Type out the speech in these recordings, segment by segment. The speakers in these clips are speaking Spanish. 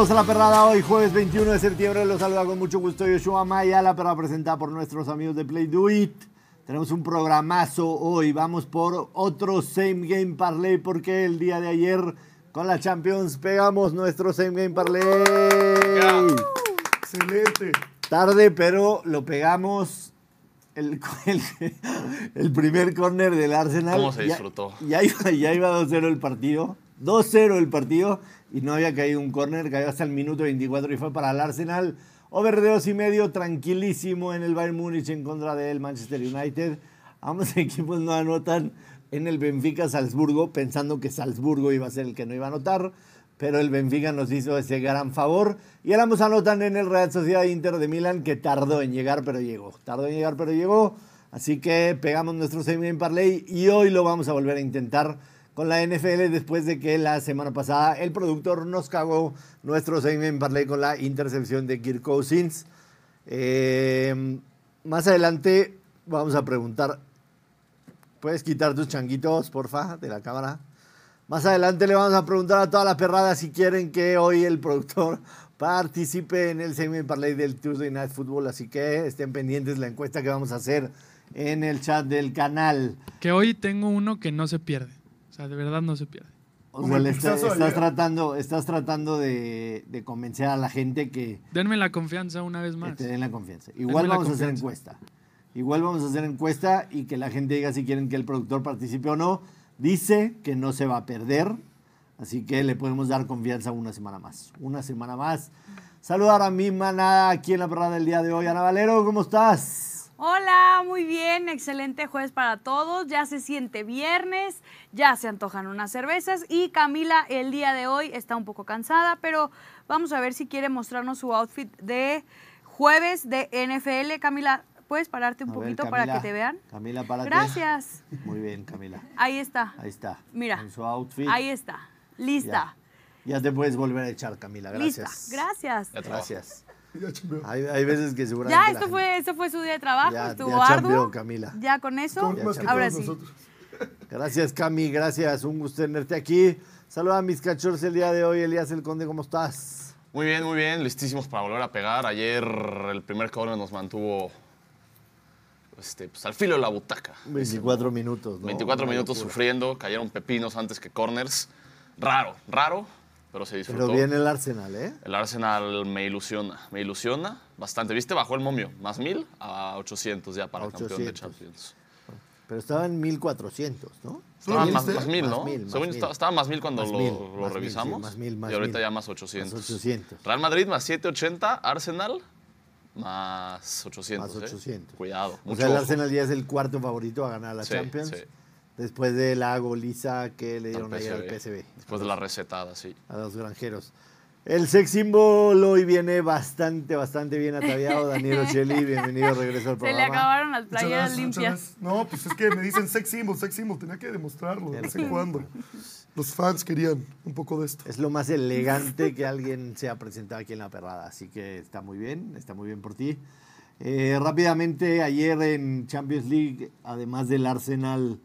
Bienvenidos a la perrada hoy, jueves 21 de septiembre. Los saluda con mucho gusto Yoshua Maya, la perrada presentada por nuestros amigos de Play Do It. Tenemos un programazo hoy. Vamos por otro Same Game Parlay porque el día de ayer con la Champions pegamos nuestro Same Game Parlay. Excelente. Tarde, pero lo pegamos. El, el, el primer córner del Arsenal. ¿Cómo se Ya- disfrutó? Ya, iba, ya iba 2-0 el partido. 2-0 el partido y no había caído un córner. Cayó hasta el minuto 24 y fue para el Arsenal. Over de dos y medio, tranquilísimo en el Bayern Múnich en contra del Manchester United. Ambos equipos no anotan en el Benfica Salzburgo, pensando que Salzburgo iba a ser el que no iba a anotar. Pero el Benfica nos hizo ese gran favor. Y ahora ambos anotan en el Real Sociedad Inter de Milán, que tardó en llegar, pero llegó. Tardó en llegar, pero llegó. Así que pegamos nuestro semi en parlay y hoy lo vamos a volver a intentar con la NFL después de que la semana pasada el productor nos cagó nuestro semi en parlay con la intercepción de Kirk Cousins. Eh, más adelante vamos a preguntar, ¿puedes quitar tus changuitos, porfa, de la cámara? Más adelante le vamos a preguntar a toda la perrada si quieren que hoy el productor participe en el segment parlay del Tuesday Night Football, así que estén pendientes la encuesta que vamos a hacer en el chat del canal. Que hoy tengo uno que no se pierde. Sea, de verdad no se pierde. O Como sea, el le está- pulsazo estás tratando, estás tratando de, de convencer a la gente que, Denme la confianza una vez que más. te den la confianza. Igual Denme vamos a hacer encuesta. Igual vamos a hacer encuesta y que la gente diga si quieren que el productor participe o no. Dice que no se va a perder, así que le podemos dar confianza una semana más. Una semana más. Saludar a mi manada aquí en la perrada del día de hoy. Ana Valero, ¿cómo estás? Hola, muy bien, excelente jueves para todos. Ya se siente viernes, ya se antojan unas cervezas y Camila el día de hoy está un poco cansada, pero vamos a ver si quiere mostrarnos su outfit de jueves de NFL. Camila, ¿puedes pararte un A ver, poquito para que te vean? Camila, párate. Gracias. Muy bien, Camila. Ahí está. Ahí está. Mira. Con su outfit. Ahí está. Lista. Ya. Ya te puedes volver a echar, Camila. Gracias. Lista. Gracias. Gracias. Ya chambeó. Hay, hay veces que seguramente. Ya, esto gente- fue, esto fue su día de trabajo, Ya- estuvo ya chambeó, arduo. Camila. Ya con eso, Con- más que ahora todos sí. nosotros. Gracias, Cami, gracias. Un gusto tenerte aquí. Saluda a mis cachorros el día de hoy. Elías El Conde, ¿cómo estás? Muy bien, muy bien. Listísimos para volver a pegar. Ayer el primer corner nos mantuvo este, pues, al filo de la butaca. 24 minutos, ¿no? 24 Una minutos locura. sufriendo. Cayeron pepinos antes que corners. Raro, raro, pero se disfrutó. Pero viene el Arsenal, ¿eh? El Arsenal me ilusiona, me ilusiona bastante. ¿Viste? Bajó el momio, más 1000 a 800 ya para A campeón de 800. Champions. Pero estaba en 1400, ¿no? Estaba ¿Lo más, más 1000, ¿no? Más mil, más Según mil. estaba, estaba más 1000 cuando Más lo, mil, lo más mil, sí, revisamos. más mil, más y ahorita ya más 800. Más 800. Real Madrid más 780, Arsenal más 800. Más ¿eh? 800. Cuidado. O mucho sea, el ojo. Arsenal ya es el cuarto favorito a ganar la Sí, Champions. sí. Después de la goliza que le dieron ayer al PSV. Después de la recetada, sí. a los granjeros. El sex symbol hoy viene bastante, bastante bien ataviado. Daniel Ocelli, bienvenido de regreso al Se le programa. acabaron las playeras limpias. No, pues es que me dicen sex symbol, sex symbol. Tenía que demostrarlo de vez en cuando. Los fans querían un poco de esto. Es lo más elegante que alguien se ha presentado aquí en la perrada, así que está muy bien, está muy bien por ti. Eh, rápidamente, ayer en Champions League, además del Arsenal,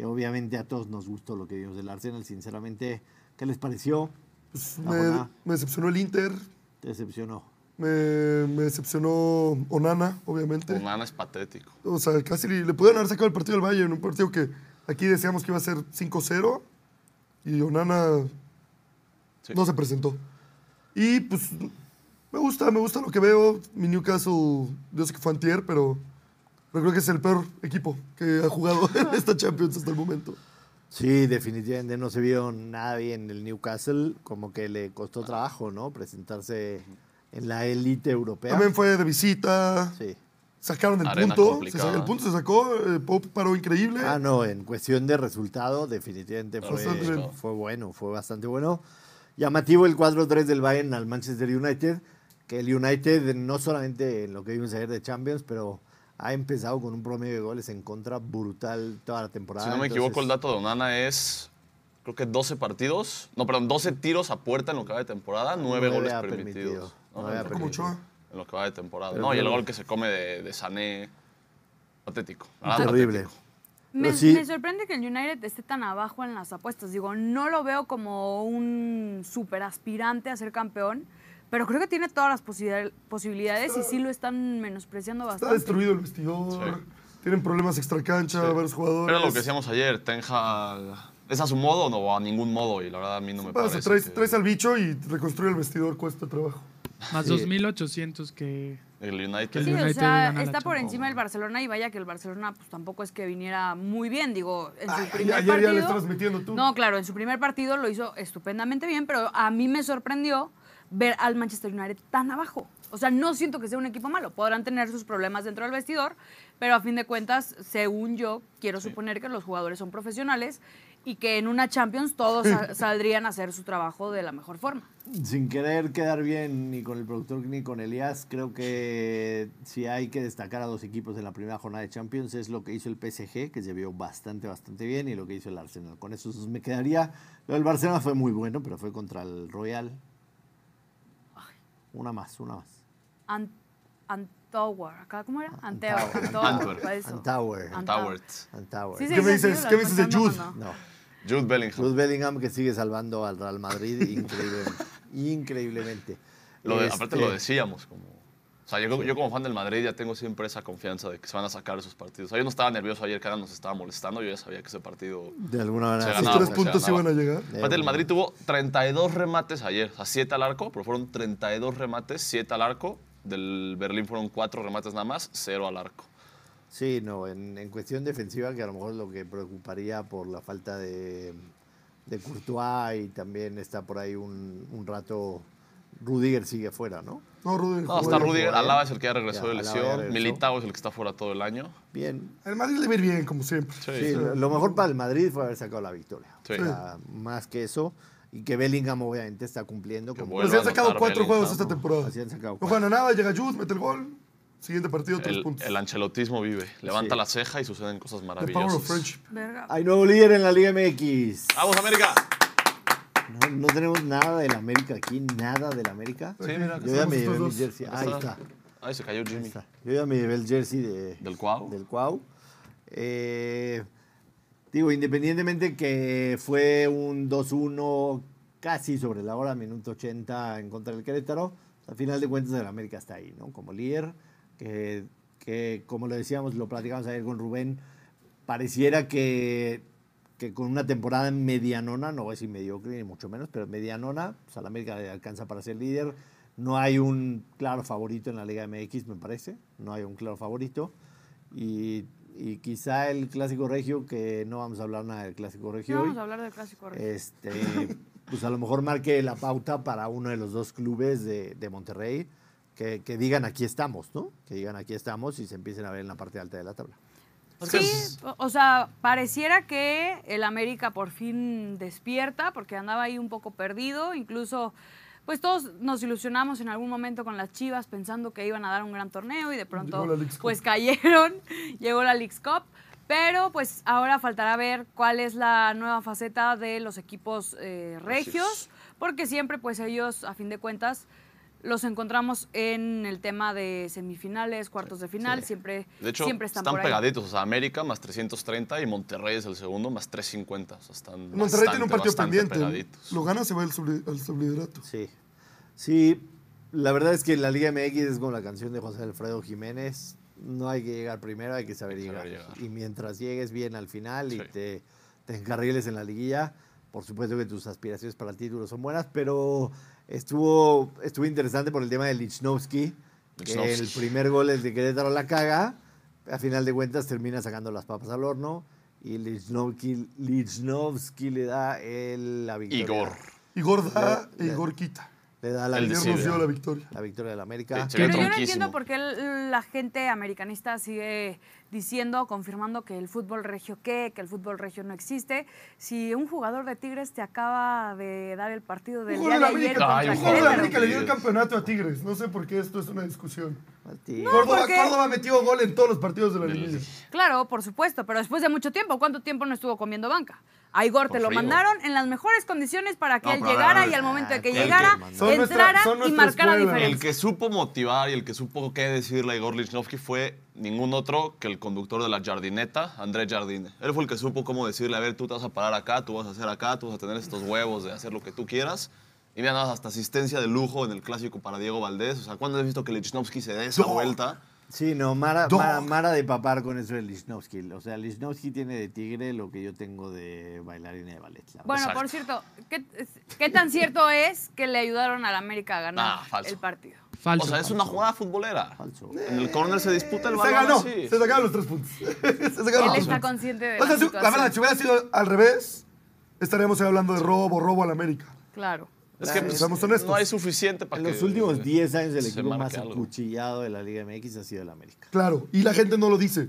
que obviamente a todos nos gustó lo que vimos del Arsenal, sinceramente, ¿qué les pareció? Pues me, me decepcionó el Inter, ¿Te decepcionó? me, me decepcionó Onana, obviamente. Onana es patético. O sea, casi le, le pudieron haber sacado el partido al Bayern, un partido que aquí decíamos que iba a ser 5-0 y Onana Sí. no se presentó. Y pues me gusta, me gusta lo que veo. Mi Newcastle, yo sé que fue antier, pero, pero creo que es el peor equipo que ha jugado en esta Champions hasta el momento. Sí, definitivamente no se vio nada bien el Newcastle, como que le costó trabajo, ¿no? Presentarse en la élite europea. También fue de visita, Sí. sacaron el Arena punto, el punto se sacó, eh, Pope paró increíble. Ah, no, en cuestión de resultado, definitivamente fue, fue bueno, fue bastante bueno. Llamativo el 4-3 del Bayern al Manchester United, que el United no solamente en lo que vimos ayer de Champions, pero ha empezado con un promedio de goles en contra brutal toda la temporada. Si no me equivoco, el dato de Onana es, creo que 12 partidos, no, perdón, 12 tiros a puerta en lo que va de temporada, 9 Nueve goles permitidos. permitido, ¿no? En lo- Como permitido. Ochoa. En lo que va de temporada. Pero no, y el gol que se come de, de Sané, patético. Terrible. patético. Me, sí. me sorprende que el United esté tan abajo en las apuestas. Digo, no lo veo como un super aspirante a ser campeón, pero creo que tiene todas las posibil- posibilidades y sí lo están menospreciando Está bastante. destruido el vestidor. Sí. Tienen problemas extracancha, Sí. varios jugadores. Era lo que decíamos ayer, Tenja, ¿es a su modo o no? A ningún modo, y la verdad a mí no me Pasa, parece. traes, que traes al bicho y reconstruir el vestidor cuesta trabajo. Más Sí. 2.800 que... El United. Que el Sí, o United sea, está por Champions. encima del Barcelona y vaya que el Barcelona pues tampoco es que viniera muy bien, digo, en su Ay, primer ayer ya partido. le estabas metiendo tú. No, claro, en su primer partido lo hizo estupendamente bien, pero a mí me sorprendió ver al Manchester United tan abajo. O sea, no siento que sea un equipo malo. Podrán tener sus problemas dentro del vestidor, pero a fin de cuentas, según yo, quiero suponer que los jugadores son profesionales y que en una Champions todos sa- saldrían a hacer su trabajo de la mejor forma. Sin querer quedar bien ni con el productor ni con Elías, creo que si hay que destacar a dos equipos en la primera jornada de Champions es lo que hizo el PSG, que se vio bastante, bastante bien, y lo que hizo el Arsenal. Con eso me quedaría. Lo del Barcelona fue muy bueno, pero fue contra el Royal. Una más, una más. Ant Antower, ¿acá cómo era? Antower. Antower. Antower. Antower. ¿Qué me dices? ¿o ¿Qué me dices de Jude? No. Jude Bellingham. Jude Bellingham que sigue salvando al Real Madrid increíble, increíblemente. Lo de- Este, Aparte lo decíamos, como... O sea, yo, yo como fan del Madrid ya tengo siempre esa confianza de que se van a sacar esos partidos. O sea, yo no estaba nervioso ayer que Adam nos estaba molestando, yo ya sabía que ese partido... De alguna manera. Ganaba, tres puntos iban a llegar. Aparte, el Madrid tuvo 32 remates ayer, o sea, 7 al arco, pero fueron 32 remates, 7 al arco. Del Berlín fueron 4 remates nada más, 0 al arco. Sí, no, en, en cuestión defensiva, que a lo mejor es lo que preocuparía por la falta de, de Courtois y también está por ahí un, un rato. Rudiger sigue fuera, ¿no? No, Rudiger. No, está. Rudiger, Alaba es el que ya regresó Ya, de lesión, regresó. Militao es el que está fuera todo el año. Bien. El Madrid le va a ir bien, como siempre. Sí. Sí, lo, lo mejor para el Madrid fue haber sacado la victoria. Sí. O sea, más que eso. Y que Bellingham obviamente está cumpliendo. Como Pues se han sacado cuatro Bellingham. juegos esta temporada. Así han sacado No juegan a nada, llega Jude, mete el gol. Siguiente partido, tres El, puntos. el ancelotismo vive, levanta Sí. la ceja y suceden cosas The power maravillosas. of friendship. Verga. Hay nuevo líder en la Liga MX. ¡Vamos, América! No, tenemos nada del América aquí, nada del América. Sí, mira, Yo ya me llevé mi dos. jersey. Ahí está. Ahí se cayó Jimmy. Yo ya me llevé el jersey de, ¿Del Cuau? Del Cuau. Eh, digo, independientemente que fue un 2-1 casi sobre la hora, minuto 80 en contra del Querétaro, al final de cuentas el América está ahí, ¿no? Como líder, que, que como lo decíamos, lo platicamos ayer con Rubén, pareciera que, que con una temporada medianona, no voy a decir mediocre ni mucho menos, pero medianona, pues al América le alcanza para ser líder. No hay un claro favorito en la Liga MX, me parece. No hay un claro favorito. Y, y quizá el Clásico Regio, que no vamos a hablar nada del Clásico Regio hoy, vamos a hablar del clásico. Regio. este, pues a lo mejor marque la pauta para uno de los dos clubes de, de Monterrey, que, que digan aquí estamos, ¿no? Que digan aquí estamos y se empiecen a ver en la parte alta de la tabla. Sí, o- o sea, pareciera que el América por fin despierta, porque andaba ahí un poco perdido, incluso, pues todos nos ilusionamos en algún momento con las Chivas pensando que iban a dar un gran torneo y de pronto pues cayeron, llegó la Leagues Cup, pero pues ahora faltará ver cuál es la nueva faceta de los equipos eh, regios, porque siempre pues ellos, a fin de cuentas, los encontramos en el tema de semifinales, cuartos de final, Sí. siempre, De hecho, siempre están, están, por ahí. pegaditos. O sea, América más 330 y Monterrey es el segundo más 350. O sea, están Monterrey tiene un partido pendiente. pegaditos. Lo gana, se va al, subli- al subliderato. Sí. Sí, la verdad es que la Liga MX es como la canción de José Alfredo Jiménez. No hay que llegar primero, hay que saber, Hay que llegar. saber llegar. Y mientras llegues bien al final y Sí. te, te encarriles en la liguilla, por supuesto que tus aspiraciones para el título son buenas, pero estuvo, estuvo interesante por el tema de Lichnowsky, que el primer gol es de Querétaro la caga, a final de cuentas termina sacando las papas al horno y Lichnowsky, Lichnowsky le da el, la victoria. Igor. Igor da e Igor quita. Le da la El victoria. dio la victoria. La victoria del América. Sí, Pero yo no entiendo por qué la gente americanista sigue diciendo, confirmando que el fútbol regio qué, que el fútbol regio no existe. Si un jugador de Tigres te acaba de dar el partido del día de de ayer contra un gol de. América le dio el campeonato a Tigres. No sé por qué esto es una discusión. Martín. Córdoba, porque- Córdoba metió gol en todos los partidos de la liguilla. Claro, por supuesto, pero después de mucho tiempo, ¿cuánto tiempo no estuvo comiendo banca? A Igor te lo frío. mandaron en las mejores condiciones para que No, él llegara y al momento de que el que llegara, nuestra- entrara y marcara escuela. diferencia. El que supo motivar y el que supo qué decirle a Igor Lichnowsky fue ningún otro que el conductor de la jardineta, André Jardine. Él fue el que supo cómo decirle, a ver, tú te vas a parar acá, tú vas a hacer acá, tú vas a tener estos huevos de hacer lo que tú quieras. Y mira, nada más hasta asistencia de lujo en el clásico para Diego Valdés. O sea, ¿cuándo has visto que Lichnowsky se dé esa vuelta? Sí, no, Mara. Mara, Mara de papar con eso de Lichnowsky. O sea, Lichnowsky tiene de tigre lo que yo tengo de bailarina de ballet. Bueno, Exacto. por cierto, ¿qué, qué tan cierto es que le ayudaron al América a ganar Ah, el partido? Falso. O sea, es una jugada futbolera. Falso. En el córner se disputa el Se balón ganó, así. se sacaron los tres puntos. se sacaron Él los tres está consciente de O sea, la si- la verdad, si hubiera sido al revés, estaríamos ahí hablando de robo, robo al América. Claro. Es que pues, Seamos honestos. no hay suficiente para En que los últimos 10 años el equipo más algo. acuchillado de la Liga MX ha sido el América. Claro, y la gente no lo dice.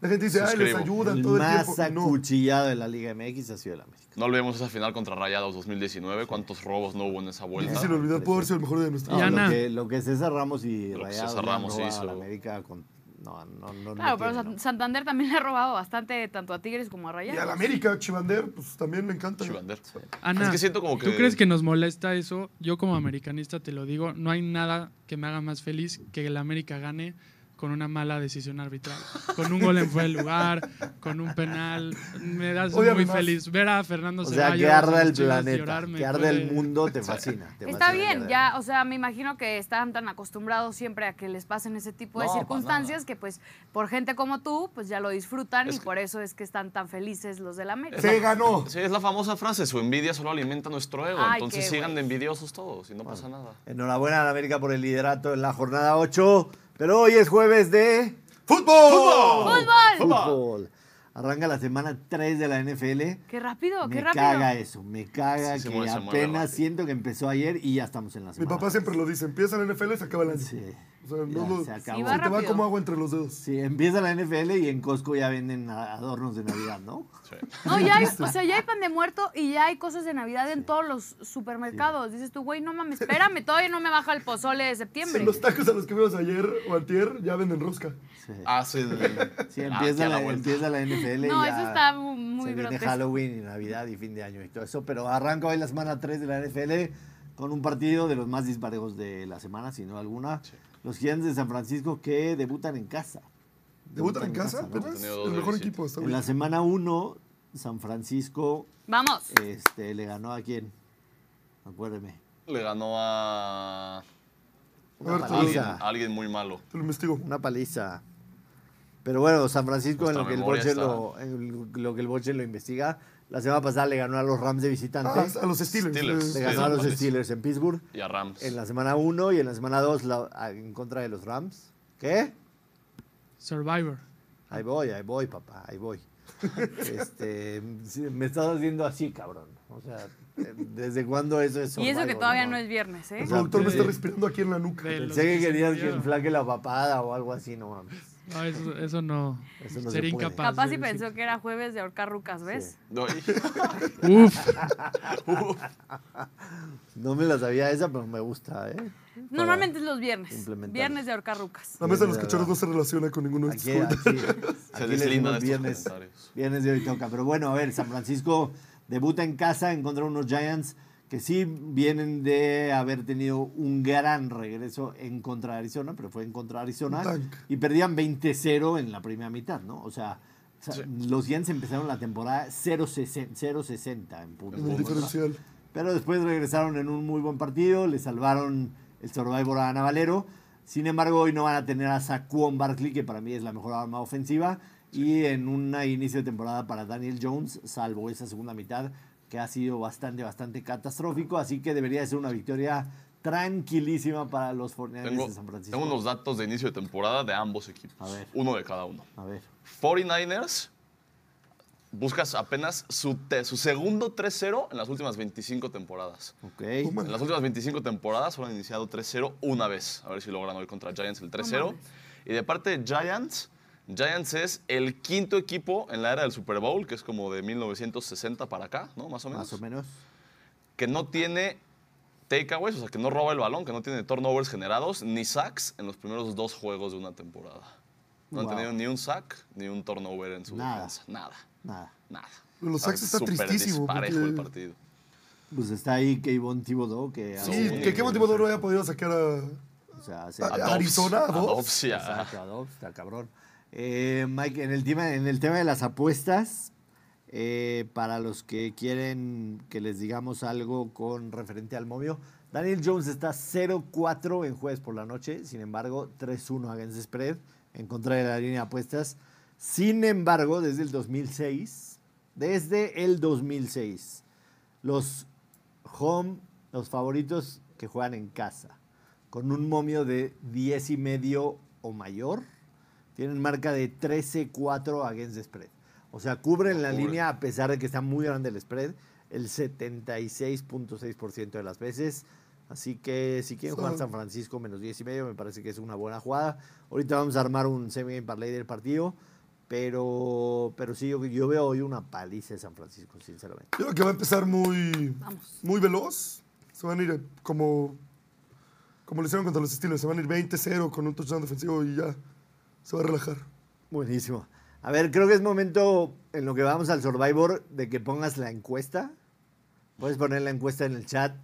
La gente dice, ay, les ayudan El todo el más tiempo. No. acuchillado de la Liga MX ha sido el América. No olvidemos esa final contra Rayados 2019, cuántos robos no hubo en esa vuelta. Difícil olvidar, pudo haber sido el mejor de nuestra No, Ana. lo, que, lo que César Ramos y Rayados César Ramos hizo. a la América con... No, no, no. Claro, pero tiene. Santander también le ha robado bastante tanto a Tigres como a Y Rayados. al América, Chivander, pues también me encanta. Chivander. Ana, Es que siento como que- ¿tú crees que nos molesta eso? Yo como americanista te lo digo, no hay nada que me haga más feliz que el América gane con una mala decisión arbitral. Con un gol en fuera de lugar, con un penal. Me das muy más. feliz. Ver a Fernando O sea, Ceballos. que a arda las el planeta, que arda el mundo, te fascina. te Está fascina bien, ya, o sea, me imagino que están tan acostumbrados siempre a que les pasen ese tipo de No, circunstancias que pues por gente como tú, pues ya lo disfrutan Es y que- por eso es que están tan felices los del América. Se ganó. Sí, es la famosa frase, su envidia solo alimenta nuestro ego. Ay, entonces sigan de envidiosos todos y no pasa nada. Enhorabuena a la América por el liderato en la jornada 8. Pero hoy es jueves de ¡Fútbol! ¡Fútbol! fútbol. Arranca la semana 3 de la NFL. ¡Qué rápido, Me qué rápido! caga eso, me caga Sí, que mueve- apenas siento que empezó ayer y ya estamos en la Mi semana. papá siempre lo dice, empieza la NFL y se acaba el año. Sí. O sea, Ya, no lo- se acabó. Se te va como agua entre los dedos. Sí, empieza la NFL y en Costco ya venden adornos de Navidad, ¿no? Sí. No, ya hay, o sea, ya hay pan de muerto y ya hay cosas de Navidad en todos los supermercados. Dices tú, güey, no mames, espérame, todavía no me baja el pozole de septiembre. Los tacos a los que fuimos ayer o antier ya venden rosca. Sí, Hacen. Sí, Ah, empieza, la, vuelta. empieza la NFL. y No, ya eso está muy, se viene. Halloween y Navidad y fin de año y todo eso. Pero arranca hoy la semana 3 de la NFL con un partido de los más disparejos de la semana, si no alguna. Los Gigantes de San Francisco que debutan en casa. ¿Debutan en casa? el mejor equipo. Está En bien. la semana 1, San Francisco Vamos. este, le ganó a quién? Acuérdeme. Le ganó a. Una alguien, paliza. alguien muy malo. Te lo investigo. Una paliza. Pero bueno, San Francisco, en lo que, el Boche lo, en lo que el Boche lo investiga, la semana pasada le ganó a los Rams de visitante. Ah, a los Steelers. Steelers. le ganó a los Steelers. Steelers en Pittsburgh. Y a Rams. En la semana 1 y en la semana 2 en contra de los Rams. ¿Qué? Survivor. Ahí voy, ahí voy, papá, ahí voy. Este, me estás haciendo así, cabrón. O sea, ¿desde cuándo eso es Y eso que Survivor, todavía no? no es viernes, ¿eh? El productor me está respirando aquí en la nuca. Pensé que querías que enflaque la papada o algo así, no mames. No, eso, eso no. Eso no se Sería incapaz. Capaz decir. pensó que era jueves de ahorcar rucas, ¿ves? No, Uf, No me la sabía esa, pero me gusta, ¿eh? Normalmente es los viernes. Viernes de ahorcar rucas. La mesa de los cachorros no se relaciona con ninguno de estos aquí. Se aquí deslinda decimos de viernes, comentarios. viernes de hoy toca. Pero bueno, a ver, San Francisco debuta en casa en contra de unos Giants que sí vienen de haber tenido un gran regreso en contra de Arizona, pero fue en contra de Arizona. Y perdían 20-0 en la primera mitad, ¿no? O sea, o sea, los Giants empezaron la temporada 0-60 0-60 en puntos. En el diferencial. Pero después regresaron en un muy buen partido, le salvaron el Survivor a Ana Valero. Sin embargo, hoy no van a tener a Saquon Barkley, que para mí es la mejor arma ofensiva. Y en un inicio de temporada para Daniel Jones, salvo esa segunda mitad, que ha sido bastante, bastante catastrófico. Así que debería ser una victoria tranquilísima para los 49ers Tengo, de San Francisco. tengo unos datos de inicio de temporada de ambos equipos. A ver. Uno de cada uno. A ver. 49ers buscas apenas su, te- su segundo 3-0 en las últimas 25 temporadas. En las últimas 25 temporadas solo han iniciado 3-0 una vez. A ver si logran hoy contra Giants el 3-0. mames. y de parte de Giants, Giants es el quinto equipo en la era del Super Bowl, que es como de 1960 para acá, ¿no? Más o menos. Más o menos. Que no tiene takeaways, o sea, que no roba el balón, que no tiene turnovers generados, ni sacks en los primeros dos juegos de una temporada. No Wow. han tenido ni un sack ni un turnover en su Nada. defensa. Nada, Nada. nada. Los Sacks está tristísimo. disparejo porque- el partido. Pues está ahí Kayvon Thibodeau, que... Sí, Sí, que qué motivo no haya podido sacar a, O sea, a-. Arizona, a Dobbs. A- Exacto, a Dobbs, está cabrón. Eh, Mike, en el, tema, en el tema de las apuestas, eh, para los que quieren que les digamos algo con referente al momio, Daniel Jones está 0-4 en jueves por la noche, sin embargo, 3-1 against spread en contra de la línea de apuestas. Sin embargo, desde el 2006, desde el 2006, los home, los favoritos que juegan en casa, con un momio de 10 y medio o mayor, tienen marca de 13-4 against the spread. O sea, cubren la Cubre. línea a pesar de que está muy grande el spread, el 76.6% de las veces. Así que si quieren jugar. San Francisco menos 10 y medio, me parece que es una buena jugada. Ahorita vamos a armar un semi-game parlay del partido, pero, pero sí, yo, yo veo hoy una paliza de San Francisco, sinceramente. Yo creo que va a empezar muy, Vamos. muy veloz. Se van a ir eh, como, como lo hicieron contra los Steelers. Se van a ir 20-0 con un touchdown defensivo y ya se va a relajar. Buenísimo. A ver, creo que es momento en lo que vamos al Survivor de que pongas la encuesta. Puedes poner la encuesta en el chat.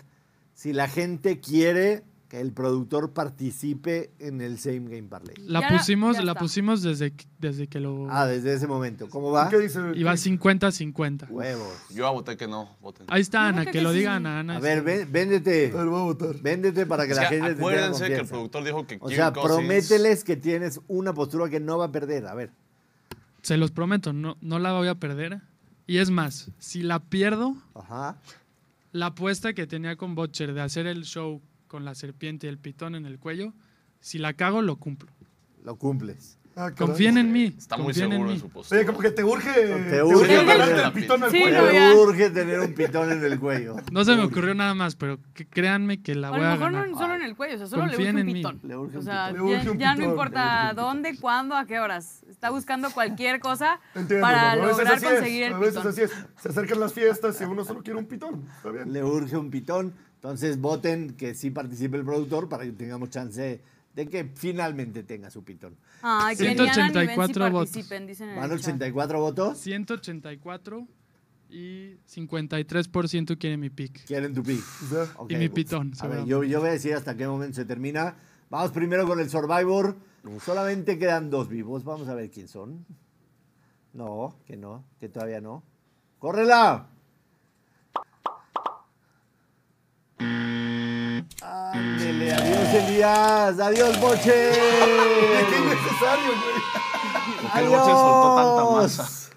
Si la gente quiere que el productor participe en el Same Game Parlay. La Ya pusimos, ya la pusimos desde, que- desde que lo Ah, desde ese momento. ¿Cómo va? ¿Qué dice? iba 50-50. Huevos. Yo a voté que no. Voten. Ahí está Ana, que que lo sí. diga Ana. Ana A ver, ven- véndete. A ver, voy a votar. Véndete para que la gente te tenga acuérdense que el productor dijo que O sea, Cousins- promételes que tienes una postura que no va a perder. A ver. Se los prometo, no, no la voy a perder. Y es más, si la pierdo, Ajá. la apuesta que tenía con Butcher de hacer el show con la serpiente y el pitón en el cuello, si la cago, lo cumplo. Lo cumples. Ah. Confíen en mí. Está muy confíen seguro en en su postura. Oye, como que te urge. Te, urge urge ponerle jalarte la el pitón al Sí, cuello. no, urge tener un pitón en el cuello. No se me ocurrió nada más, pero que créanme que la O voy a a lo mejor ganar. no solo en el cuello, o sea, solo le urge Confíen un pitón. Le urge o un sea, pitón. Ya, urge un ya no pitón, urge importa pitón. dónde, cuándo, a qué horas. Está buscando cualquier cosa Entiendo, para veces lograr así conseguir es, el A veces pitón. así es. Se acercan las fiestas y uno solo quiere un pitón. Está bien. le urge un pitón. Entonces voten que sí participe el productor para que tengamos chance de que finalmente tenga su pitón. Ay, que ni Ana ni Ben sí 184 votos. participen, dicen en Van el chat. 84 votos. 184 y 53% quiere mi pick. Quieren tu pick. O sea, Ok, Y mi pitón, A ver, yo, yo voy a decir hasta qué momento se termina. Vamos primero con el Survivor. Solamente quedan dos vivos. Vamos a ver quién son. No, que no, que todavía no. ¡Córrela! Ándele, adiós Elías, adiós Boche. qué innecesario, güey. ¿Por qué el Boche soltó tanta Adiós. masa?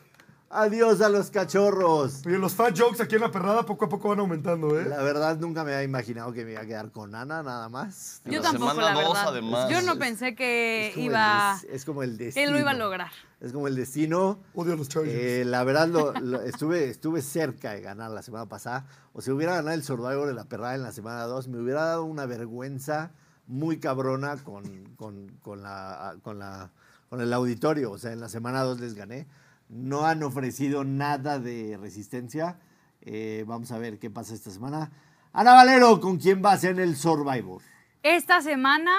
Adiós a los cachorros. Oye, los fat jokes aquí en la perrada poco a poco van aumentando, ¿eh? La verdad nunca me había imaginado que me iba a quedar con Ana nada más. Yo La tampoco, semana la dos, verdad. además. Yo no pensé que Es como el iba, des- es como el destino. él lo iba a lograr. Es como el destino. Odio a los Chargers. Eh, la verdad, lo- lo- estuve, estuve cerca de ganar la semana pasada. O si hubiera ganado el Survivor de la perrada en la semana 2, me hubiera dado una vergüenza muy cabrona con, con, con la, con, la, con el auditorio. O sea, en la semana 2 les gané. No han ofrecido nada de resistencia. Eh, vamos a ver qué pasa esta semana. Ana Valero, ¿con quién vas en el Survivor? Esta semana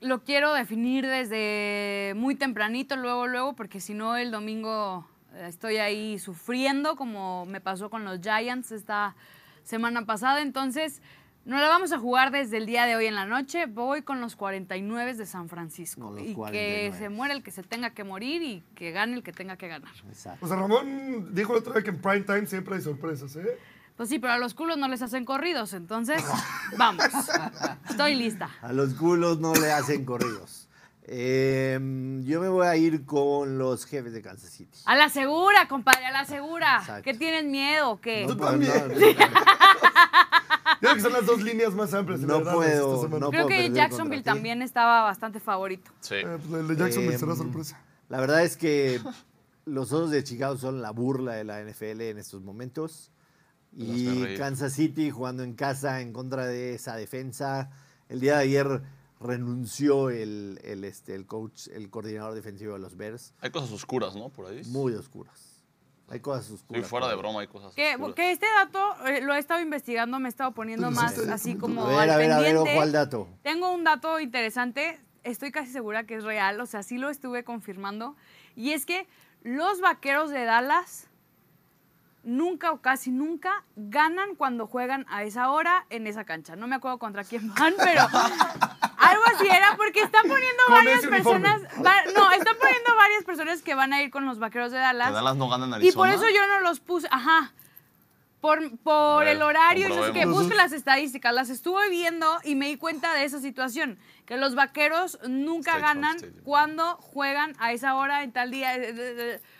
lo quiero definir desde muy tempranito, luego, luego, porque si no el domingo eh, estoy ahí sufriendo, como me pasó con los Giants esta semana pasada. Entonces, no la vamos a jugar desde el día de hoy en la noche. Voy con los 49 de San Francisco. Con los y que 49. se muera el que se tenga que morir y que gane el que tenga que ganar. Exacto. O sea, Ramón dijo la otra vez que en prime time siempre hay sorpresas, ¿eh? Pues sí, pero a los culos no les hacen corridos, entonces, vamos. Estoy lista. A los culos no le hacen corridos. Eh, yo me voy a ir con los jefes de Kansas City. A la segura, compadre, a la segura. Exacto. ¿Qué tienen miedo? o ¿Qué? Tú puedo- también. Yo creo que son las dos líneas más amplias. No puedo, no Creo puedo que Jacksonville también estaba bastante favorito. Sí. Eh, pues el de Jacksonville Eh, será sorpresa. La verdad es que los Osos de Chicago son la burla de la NFL en estos momentos. Y. Kansas City jugando en casa en contra de esa defensa. El día de ayer renunció el, el, este, el coach, el coordinador defensivo de los Bears. Hay cosas oscuras, ¿no? Por ahí. Muy oscuras. Hay cosas Sí, oscuras. fuera de broma hay cosas Que, oscuras. que este dato eh, lo he estado investigando, me he estado poniendo más sí, así como A ver, al a ver, a ver, pendiente. ojo al dato. Tengo un dato interesante, estoy casi segura que es real, o sea, sí lo estuve confirmando. Y es que los vaqueros de Dallas nunca o casi nunca ganan cuando juegan a esa hora en esa cancha. No me acuerdo contra quién van, pero algo así era porque están poniendo Con varias personas. va- no, están poniendo varias personas que van a ir con los vaqueros de Dallas. Que Dallas no gana en y Arizona. por eso yo no los puse. Ajá. Por, por ver, el horario, y no sé qué, busque las estadísticas, las estuve viendo y me di cuenta de esa situación, que los vaqueros nunca State ganan cuando juegan a esa hora en tal día.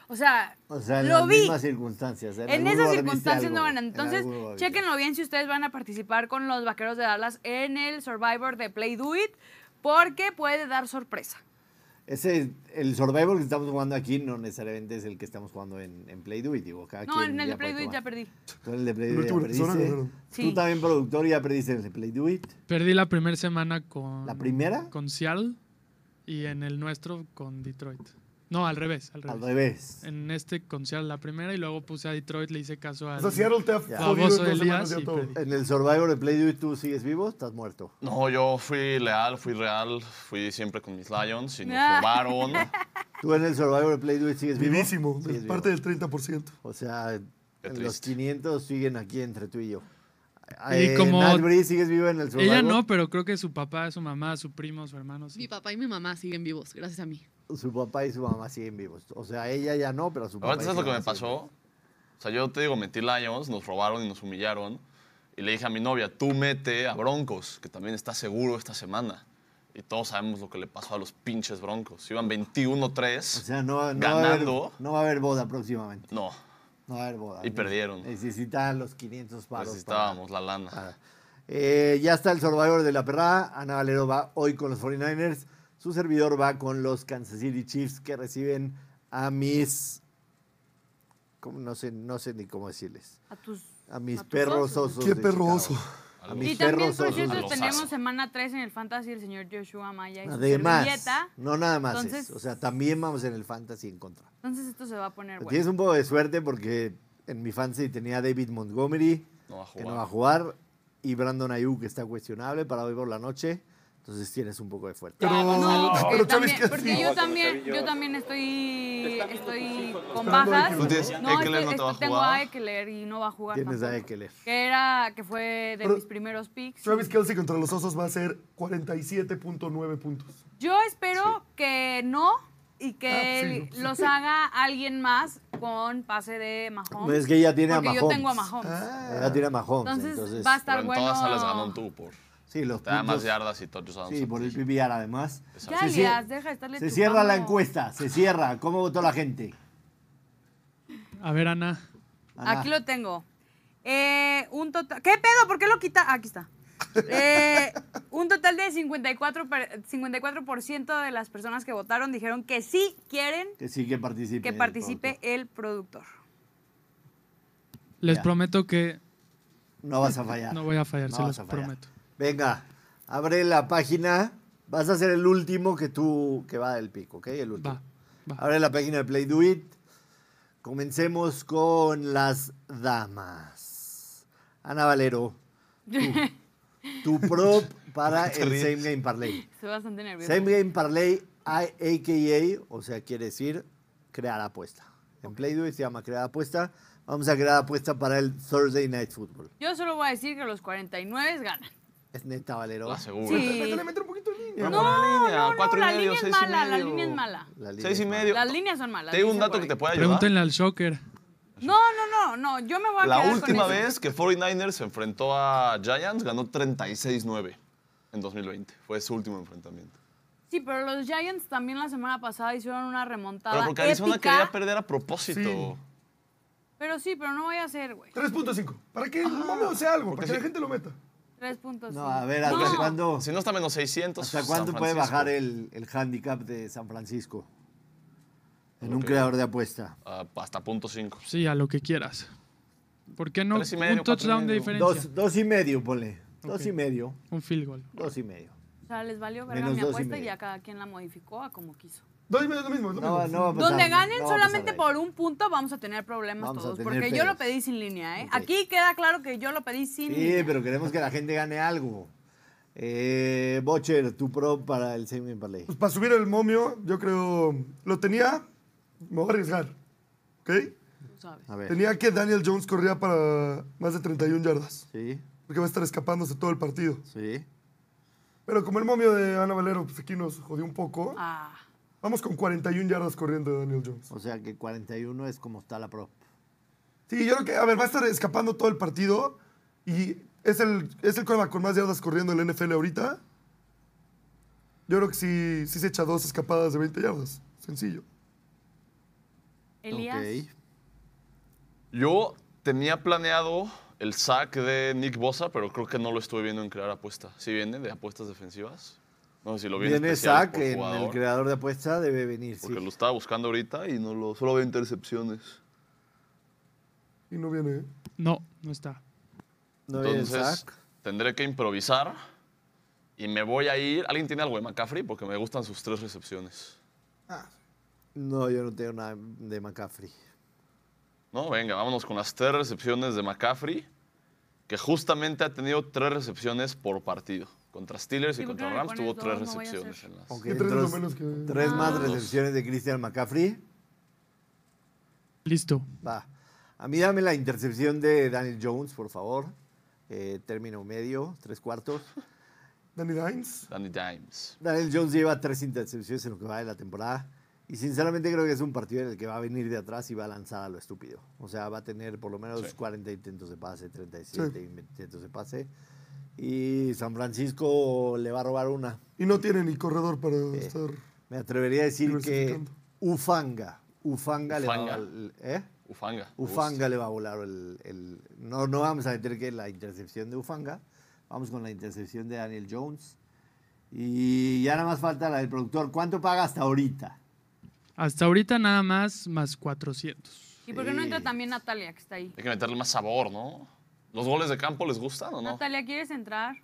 O sea, O sea, en lo las vi. mismas circunstancias. En alguno esas circunstancias no ganan. en Entonces, viste. chequenlo bien si ustedes van a participar con los vaqueros de Dallas en el Survivor de Play Do It, porque puede dar sorpresa. Ese, el Survivor que estamos jugando aquí no necesariamente es el que estamos jugando en, en Play Do It, digo, cada No, quien en el de Play Do It ya perdí. Tú en el de Play El Do It ya último episodio perdiste. ganaron. Sí. Tú también, productor, ya perdiste en el de Play Do It. Perdí la primera semana con. ¿La primera? Con Seattle y en el nuestro con Detroit. No, al revés, al revés. Al revés. En este con Seattle la primera y luego puse a Detroit, le hice caso O al sea, Seattle te ha baboso en Elías y todo. el Survivor de Play Do It, ¿tú sigues vivo? ¿Estás muerto? No, yo fui leal, fui real, fui siempre con mis Lions y nos Ah. robaron. ¿Tú en el Survivor de Play Do It sigues vivo? Vivísimo, Sigues parte vivo. del 30%. O sea, en los triste. 500 siguen aquí entre tú y yo. Y Eh, como- Bree, ¿sigues vivo en el Survivor? Ella no, pero creo que su papá, su mamá, su primo, su hermano. Mi Sí. papá y mi mamá siguen vivos, gracias a mí. Su papá y su mamá siguen vivos. O sea, ella ya no, pero su papá. ¿sabes su lo que me pasó? O sea, yo te digo, metí Lions, nos robaron y nos humillaron. Y le dije a mi novia, tú mete a Broncos, que también está seguro esta semana. Y todos sabemos lo que le pasó a los pinches Broncos. Iban 21-3. O sea, no, no, va a haber, Ganando. no va a haber boda próximamente. no, No va a haber boda. Y perdieron. Necesitan los 500 paros. necesitábamos la lana. para- Eh, ya está el Survivor de la perra. Ana Valero va hoy con los 49ers. Su servidor va con los Kansas City Chiefs que reciben a mis. ¿cómo? No, sé, no sé ni cómo decirles. A tus, A mis a perros osos. osos. Qué de perro Chicago. oso. A mis Y también, perros por osos. cierto, tenemos semana 3 en el Fantasy, el señor Joshua Maya y su Además, servilleta. no nada más Entonces- eso. O sea, también vamos en el fantasy en contra. Entonces esto se va a poner Tienes bueno. un poco de suerte porque en mi fantasy tenía a David Montgomery, No que no va a jugar, y Brandon Ayuk, que está cuestionable para hoy por la noche. Entonces tienes un poco de suerte. Pero, No, porque, pero Travis también, porque yo también, yo también estoy, estoy con bajas. ¿Tú tienes No, Eckler, estoy- no te va a estoy- tengo jugar? a Eckler y no va a jugar Tienes a tampoco. Eckler. Que era, que fue de Pero- mis primeros picks. Travis Kelsey contra los osos va a ser 47.9 puntos. Yo espero que no y que Ah, sí, no, pues sí. los haga alguien más con pase de Mahomes. Pues es que ya tiene a porque Mahomes. yo tengo a Mahomes. Ya tiene a Mahomes. entonces, Entonces, va a estar bueno. todas sales ganó tú por... sí, los Te da más yardas y touchdowns. Sí, por el PPR además. Ya, Se cier- Elías, deja de estarle Se cierra la chupando. encuesta, se cierra. ¿Cómo votó la gente? A ver, Ana. Ana. Aquí lo tengo. Eh, un total. ¿Qué pedo? ¿Por qué lo quita? Ah, aquí está. Eh, un total de 54%, per- 54 de las personas que votaron dijeron que sí quieren Que sí que participe. que el participe productor. el productor. Les Ya. prometo que No vas a fallar. no voy a fallar, No se vas los a fallar. prometo. Venga, abre la página. Vas a ser el último que tú, que va del pico, ¿ok? El último. Va, va. Abre la página de Play Do It. Comencemos con las damas. Ana Valero, tu, tu prop para el? Same Game Parlay. Estoy bastante nervioso. Same Game Parlay, a.k.a., o sea, quiere decir crear apuesta. En Play Do It se llama crear apuesta. Vamos a crear apuesta para el Thursday Night Football. Yo solo voy a decir que los 49 ganan. Es neta, Valero. La seguro. Sí. Métele, métele un poquito en línea. No, No, la línea, no, no, cuatro y la medio, línea es seis y mala, la medio. línea es mala. La línea Seis y es mala. medio. Las líneas son malas. Te digo un dato que te puede ayudar. Pregúntenle al Shocker. No, no, no, no, yo me voy a La quedar con última eso. vez que 49ers se enfrentó a Giants ganó 36-9 en 2020. Fue su último enfrentamiento. Sí, pero los Giants también la semana pasada hicieron una remontada Pero porque Arizona épica. quería perder a propósito. Sí. Pero sí, pero no voy a hacer, güey. 3.5. Para que el momento sea algo, para que la gente lo meta. Tres puntos. No, sí. a ver, ¿hasta No. cuándo, Si no está menos 600. hasta San cuánto puede bajar el, el handicap de San Francisco? En un creador de apuesta. Ah, hasta punto 5. Sí, a lo que quieras. ¿Por qué no Tres y medio, un y touchdown de medio. diferencia? Dos, dos y medio, ponle. Dos y medio. Un field goal. Dos y medio. O sea, les valió verga Menos mi y apuesta y, medio. ya cada quien la modificó a como quiso. Dos y medio es lo mismo. Es lo No, mismo. no pasar. Donde ganen no va a pasar solamente por un punto vamos a tener problemas Vamos todos. tener Porque yo lo pedí sin línea, ¿eh? Aquí queda claro que yo lo pedí sin Sí, línea. pero queremos que la gente gane algo. Eh, Bocher, tu pro para el Same Game Parlay. Pues para subir el momio, yo creo. Lo tenía. Me voy a arriesgar. ¿Ok? sabes. A ver. Tenía que Daniel Jones corría para más de 31 yardas. Sí, Porque va a estar escapándose todo el partido. sí. Pero como el momio de Ana Valero, pues aquí nos jodió un poco. Ah, Vamos con 41 yardas corriendo de Daniel Jones. O sea que 41 es como está la pro. Sí, yo creo que, a ver, va a estar escapando todo el partido. Y es el, es el quarterback con más yardas corriendo en la NFL ahorita. Yo creo que sí, sí se echa dos escapadas de 20 yardas. Sencillo. Elías. Yo tenía planeado el sack de Nick Bosa, pero creo que no lo estuve viendo en crear apuesta. ¿Sí viene de apuestas defensivas? No sé si lo viene Viene Zach el creador de apuesta, debe venir, sí. Porque lo estaba buscando ahorita y no lo, solo veo intercepciones. Y no viene. ¿eh? No, no está. No viene Entonces, Zach. tendré que improvisar y me voy a ir. ¿Alguien tiene algo de McCaffrey? Porque me gustan sus tres recepciones. No, yo no tengo nada de McCaffrey. No, venga, vámonos con las tres recepciones de McCaffrey, que justamente ha tenido tres recepciones por partido. Contra Steelers Sí, y ¿por qué contra no Rams tuvo tres dos? No recepciones. ser. en las- Ok, ¿Qué tres entonces, menos que.? tres más Ah. recepciones de Christian McCaffrey. Listo. Va. A mí dame la intercepción de Daniel Jones, por favor. Eh, término medio, tres cuartos. Danny Dimes. Danny Dimes. Daniel Jones lleva tres intercepciones en lo que va de la temporada. Y sinceramente creo que es un partido en el que va a venir de atrás y va a lanzar a lo estúpido. O sea, va a tener por lo menos Sí. 40 intentos de pase, 37 intentos de pase. Y San Francisco le va a robar una. Y no tiene ni corredor para estar. Me atrevería a decir que. Ufanga. Ufanga, le va a ¿eh? Ufanga. Ufanga le va a volar el, el- No, no vamos a meter que la intercepción de Ufanga. Vamos con la intercepción de Daniel Jones. Y ya nada más falta la del productor. ¿Cuánto paga hasta ahorita? Hasta ahorita nada más más 400. ¿Y por qué no entra también Natalia, que está ahí? Hay que meterle más sabor, ¿no? ¿Los goles de campo les gustan o no? Natalia, ¿quieres entrar?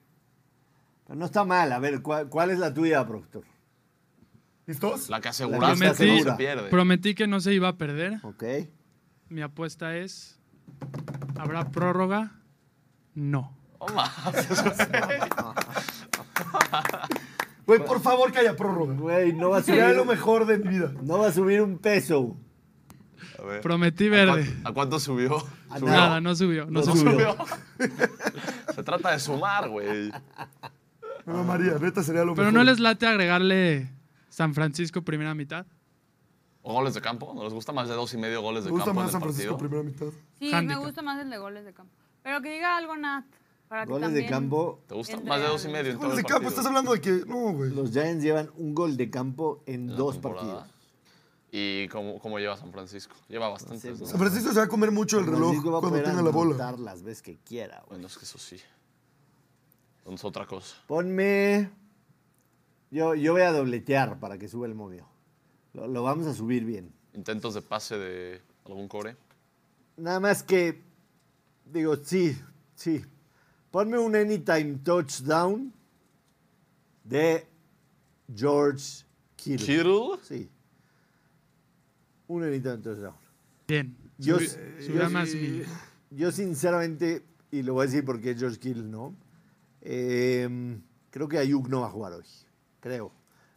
Pero no está mal. A ver, ¿cuál, cuál es la tuya, productor? ¿Listos? La que La aseguraste que no asegura. se pierde. Prometí que no se iba a perder. Ok. Mi apuesta es, ¿habrá prórroga? No. No mames. Güey, por favor que haya prórroga. Güey, no va a Sería subir, lo mejor de mi vida. no va a subir un peso. A ver. Prometí ¿A verde. cuánto, a cuánto subió? A ¿Subió? Nada, no subió. No, No subió. subió. Se trata de sumar, güey. Me mamaría, neta sería lo Pero mejor. no les late agregarle San Francisco primera mitad. ¿O goles de campo? ¿No les gusta más de dos y medio goles de Me gusta campo más en San Francisco partido? primera mitad. Sí, Handicap. me gusta más el de goles de campo. Pero que diga algo, Nat. Para Goles de campo. ¿Te gusta? Más de dos y medio en todo Goles el de campo, partido. estás hablando de que. No, güey. Los Giants llevan un gol de campo en En la dos temporada. partidos. ¿Y cómo, cómo lleva San Francisco? Lleva bastante. San Francisco se va a comer mucho el reloj Francisco va a cuando tenga la bola. las veces que quiera. güey. Bueno, es que eso sí. Es otra cosa. Ponme. Yo, yo voy a dobletear para que suba el movio. Lo, lo vamos a subir bien. Intentos de pase de algún core. Nada más que. Digo, sí, sí. Ponme un anytime touchdown de George Kittle. Kittle. Sí. Un anytime touchdown. Bien. Yo, yo- más mil. yo sinceramente, y lo voy a decir porque es George Kittle, ¿no? Eh, creo que Ayuk no va a jugar hoy. Creo.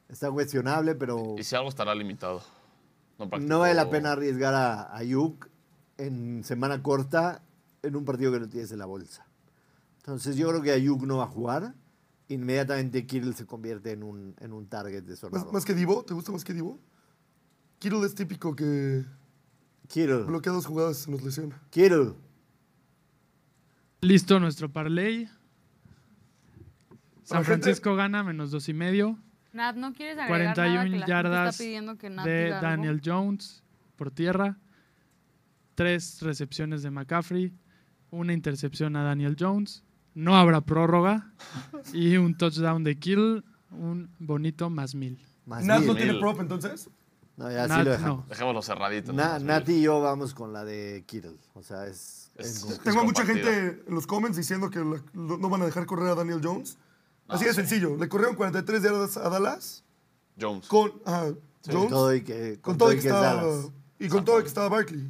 Está cuestionable, pero Y si algo estará limitado. No, no vale la pena arriesgar a Ayuk en semana corta en un partido que no tienes en la bolsa. Entonces yo creo que Ayuk no va a jugar. Inmediatamente Kittle se convierte en un, en un target de ¿Más, más que Divo? ¿Te gusta más que Divo? Kittle es típico que Kittle, bloquea dos jugadas se nos lesiona. Kittle. Listo nuestro parlay. San Francisco gana menos dos y medio. Nat, ¿no quieres agregar 41 nada que la gente yardas está pidiendo que Nat de? Daniel Jones por tierra. Tres recepciones de McCaffrey. Una intercepción a Daniel Jones. No habrá prórroga. y un touchdown de Kittle. Un bonito más mil. Más ¿Nat mil. no tiene prop entonces? No, ya sí Nat, lo dejamos. no. Dejémoslo cerradito. Na- Nati y yo vamos con la de Kittle. O sea, es. Es- es Tengo a mucha gente en los comments diciendo que la- lo- no van a dejar correr a Daniel Jones. Así de sí. sencillo. Le corrieron 43 yardas a Dallas Jones. con ajá, con Jones. todo y que, con todo y que es estaba, Dallas. y con todo y que estaba Barkley.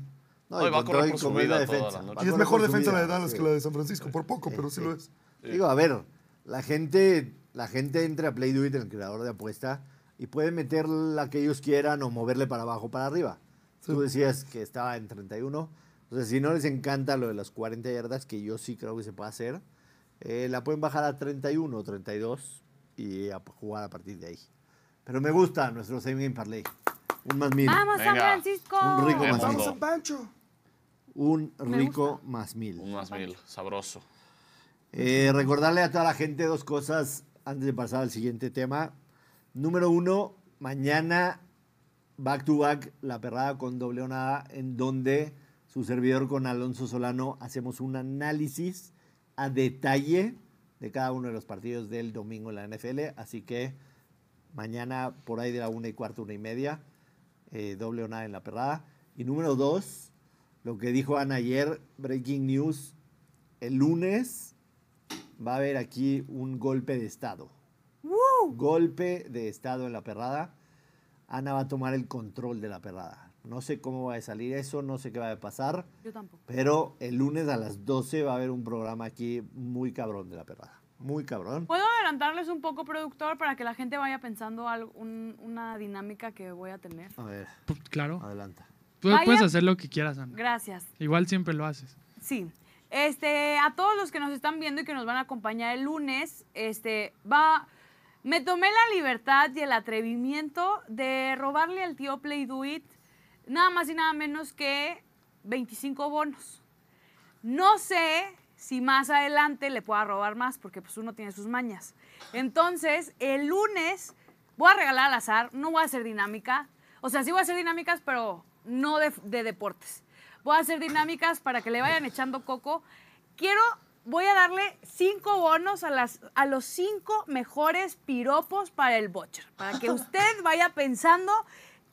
No, No, y va a con correr por su es vida la toda la defensa. Y es mejor defensa la de Dallas sí. que la de San Francisco, por poco, Sí, pero sí, sí. lo es. Digo, a ver, la gente, la gente entra a Play Do It, el creador de apuesta, y puede meter la que ellos quieran o moverle para abajo o para arriba. Tú decías que estaba en 31. Entonces, si no les encanta lo de las 40 yardas, que yo sí creo que se puede hacer, eh, la pueden bajar a 31 o 32 y a jugar a partir de ahí. Pero me gusta nuestro same game parlay. Un más mil. ¡Vamos, San Venga. Francisco! Un rico más Vamos a Pancho. Un rico más mil. Un más mil, sabroso. Eh, recordarle a toda la gente dos cosas antes de pasar al siguiente tema. Número uno, mañana back to back la perrada con doble o en donde su servidor con Alonso Solano hacemos un análisis a detalle de cada uno de los partidos del domingo en la NFL. Así que mañana por ahí de la una y cuarto, una y media, eh, doble o en la perrada. Y número dos, lo que dijo Ana ayer, breaking news, el lunes va a haber aquí un golpe de estado. Golpe de estado en la perrada. Ana va a tomar el control de la perrada. No sé cómo va a salir eso, no sé qué va a pasar, Yo tampoco. pero el lunes a las 12 va a haber un programa aquí muy cabrón de la perrada. Muy cabrón. ¿Puedo adelantarles un poco, productor, para que la gente vaya pensando algo- un- una dinámica que voy a tener? A ver, Pues, Claro. adelanta. Tú Vaya- puedes hacer lo que quieras, Ana. Gracias. Igual siempre lo haces. Sí. Este, a todos los que nos están viendo y que nos van a acompañar el lunes, este, va, me tomé la libertad y el atrevimiento de robarle al tío Play Do It nada más y nada menos que 25 bonos. No sé si más adelante le pueda robar más, porque pues uno tiene sus mañas. Entonces, el lunes voy a regalar al azar, no voy a hacer dinámica. O sea, sí voy a hacer dinámicas, pero no de, de deportes. Voy a hacer dinámicas para que le vayan echando coco. Quiero, voy a darle cinco bonos a, las, a los cinco mejores piropos para el Butcher. Para que usted vaya pensando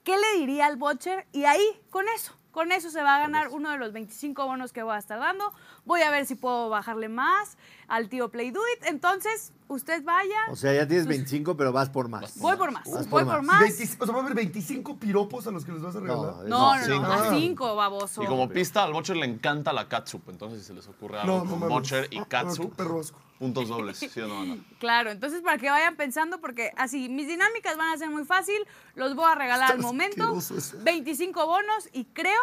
qué le diría al Butcher y ahí, con eso, con eso se va a ganar uno de los 25 bonos que voy a estar dando. Voy a ver si puedo bajarle más al tío Play Do It. Entonces, usted vaya. O sea, ya tienes 25, pero vas por más. Voy por más. Vas Voy por por más. más. 25 o sea, va a haber 25 piropos a los que les vas a regalar. No, No, no, cinco. no, a Ah. cinco, baboso. Y como pista, al Butcher le encanta la catsup. Entonces, si se les ocurre algo No, no con mames. Butcher y No, catsup, qué perro asco. puntos dobles. ¿Sí o no, Ana? Claro, entonces para que vayan pensando, porque así, mis dinámicas van a ser muy fácil, los voy a regalar al momento, asqueroso eso. 25 bonos y creo,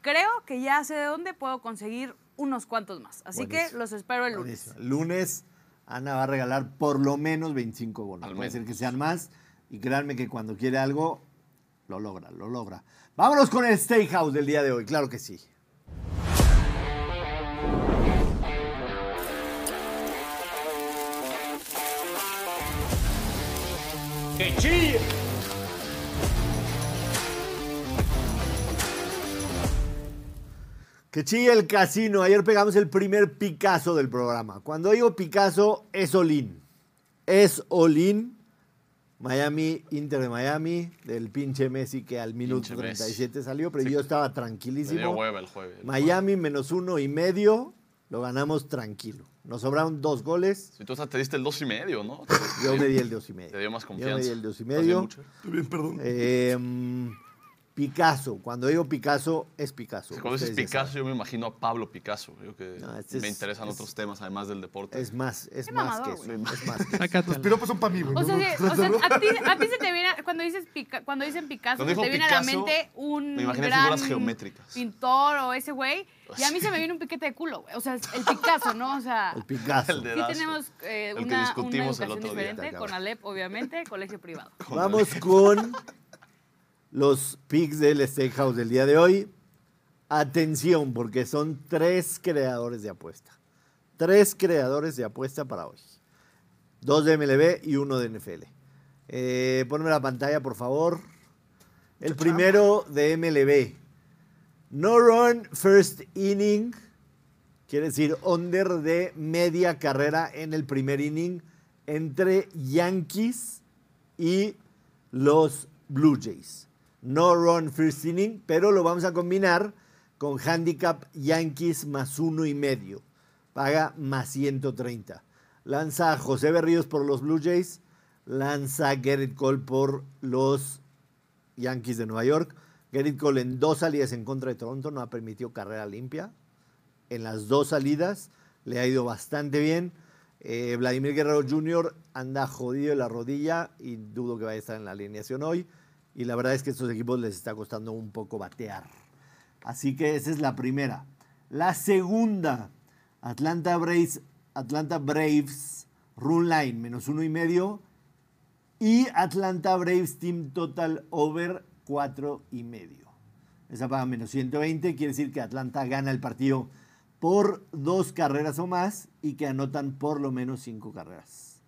creo que ya sé de dónde puedo conseguir unos cuantos más. Así que los espero el lunes. Buenísimo. Lunes, Ana va a regalar por lo menos 25 bonos. Al Puede ser que sean más. Y créanme que cuando quiere algo, lo logra, lo logra. Vámonos con el Steakhouse del día de hoy, claro que sí. Que chille el casino. Ayer pegamos el primer Picasso del programa. Cuando digo Picasso, es Olin. Es Olin. Miami, Inter de Miami, del pinche Messi que al minuto Pinche Messi. 37 salió, pero yo estaba Me dio tranquilísimo. hueva el jueves. el Miami menos uno y medio, lo ganamos tranquilo. Nos sobraron dos goles. Si tú hasta te diste el dos y medio, ¿no? Yo me di el dos y medio. Te dio más Yo me confianza. di el dos y ¿Estás bien, medio. Estoy bien, perdón. Eh, Picasso. Cuando digo Picasso, es Picasso. Cuando dices Picasso, yo me imagino a Pablo Picasso. Yo que No, este me es- interesan es- otros temas además del deporte. Es más, es Qué más mamador, que eso. Es más que eso. Los piropos son para mí, güey. O sea, ¿no? sí, o sea, a, ti, a ti se te viene, cuando dices pica- cuando dicen Picasso, Cuando se te viene a la mente un me imaginé gran figuras geométricas. pintor o ese güey, y a mí se me viene un piquete de culo, güey. O sea, el Picasso, ¿no? O sea, El Picasso. El de- sí dedazo. tenemos eh, El que una, discutimos una el educación otro día. diferente con Alep, obviamente, colegio privado. Vamos con los picks del Steakhouse del día de hoy. Atención, porque son tres creadores de apuesta. Tres creadores de apuesta para hoy. Dos de MLB y uno de NFL. Eh, ponme la pantalla, por favor. El primero de MLB. No run first inning. Quiere decir under de media carrera en el primer inning entre Yankees y los Blue Jays. No run first inning, pero lo vamos a combinar con handicap Yankees más uno y medio. Paga más 130. Lanza José Berríos por los Blue Jays. Lanza Gerrit Cole por los Yankees de Nueva York. Gerrit Cole en dos salidas en contra de Toronto no ha permitido carrera limpia. En las dos salidas le ha ido bastante bien. Eh, Vladimir Guerrero Jr. anda jodido de la rodilla y dudo que vaya a estar en la alineación hoy. Y la verdad es que a estos equipos les está costando un poco batear. Así que esa es la primera. La segunda, Atlanta Braves, Atlanta Braves, run line, menos uno y medio. Y Atlanta Braves Team Total Over cuatro y medio. Esa paga menos 120, quiere decir que Atlanta gana el partido por dos carreras o más y que anotan por lo menos cinco carreras.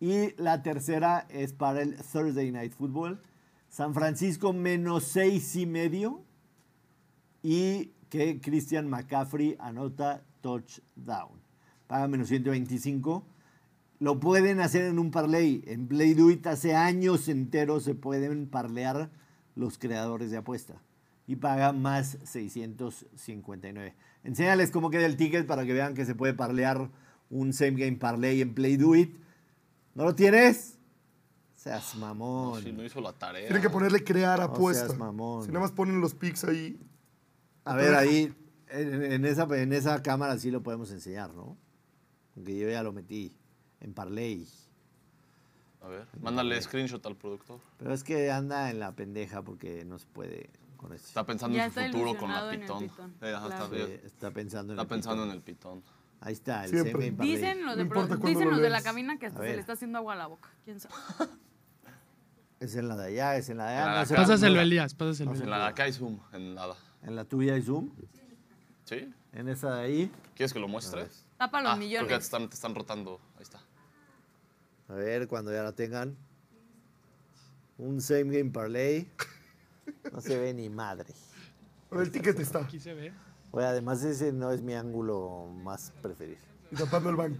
Y la tercera es para el Thursday Night Football. San Francisco menos seis y medio y que Christian McCaffrey anota touchdown. Paga menos 125. Lo pueden hacer en un parlay. En Play hace años enteros se pueden parlear los creadores de apuesta. Y paga más 659. Enséñales cómo queda el ticket para que vean que se puede parlear un same game parlay en Play Do. ¿No lo tienes? Seas mamón. Si no hizo la tarea. Tienen que ponerle crear No apuesta. seas mamón. Si nada más ponen los pics ahí. A ver, ahí, en, en esa, en esa cámara sí lo podemos enseñar, ¿no? Aunque yo ya lo metí en Parlay. A ver, mándale screenshot al productor. Pero es que anda en la pendeja porque no se puede con esto. Está pensando Ya en su futuro con la en pitón. pitón, Eh, ajá, claro. está, bien. Sí, está pensando en Está el pensando pitón. en el pitón. Ahí está, el Siempre. semi en Parlay. Dicen los, de No lo los de la cabina que hasta se le está haciendo agua a la boca. ¿Quién sabe? Es en la de allá, es en la de En la allá. de acá. Pásaselo, Elías, pásaselo. En la de acá hay zoom, en nada. En la tuya hay zoom. ¿Sí? En esa de ahí. ¿Quieres que lo muestre? Tapa los Ah, porque te millones. están, te están rotando. Ahí está. A ver, cuando ya la tengan. Un same game parlay. No se ve ni madre. Pero el ticket está. Aquí se ve. Oye, además ese no es mi ángulo más preferido. Y tapando el bank.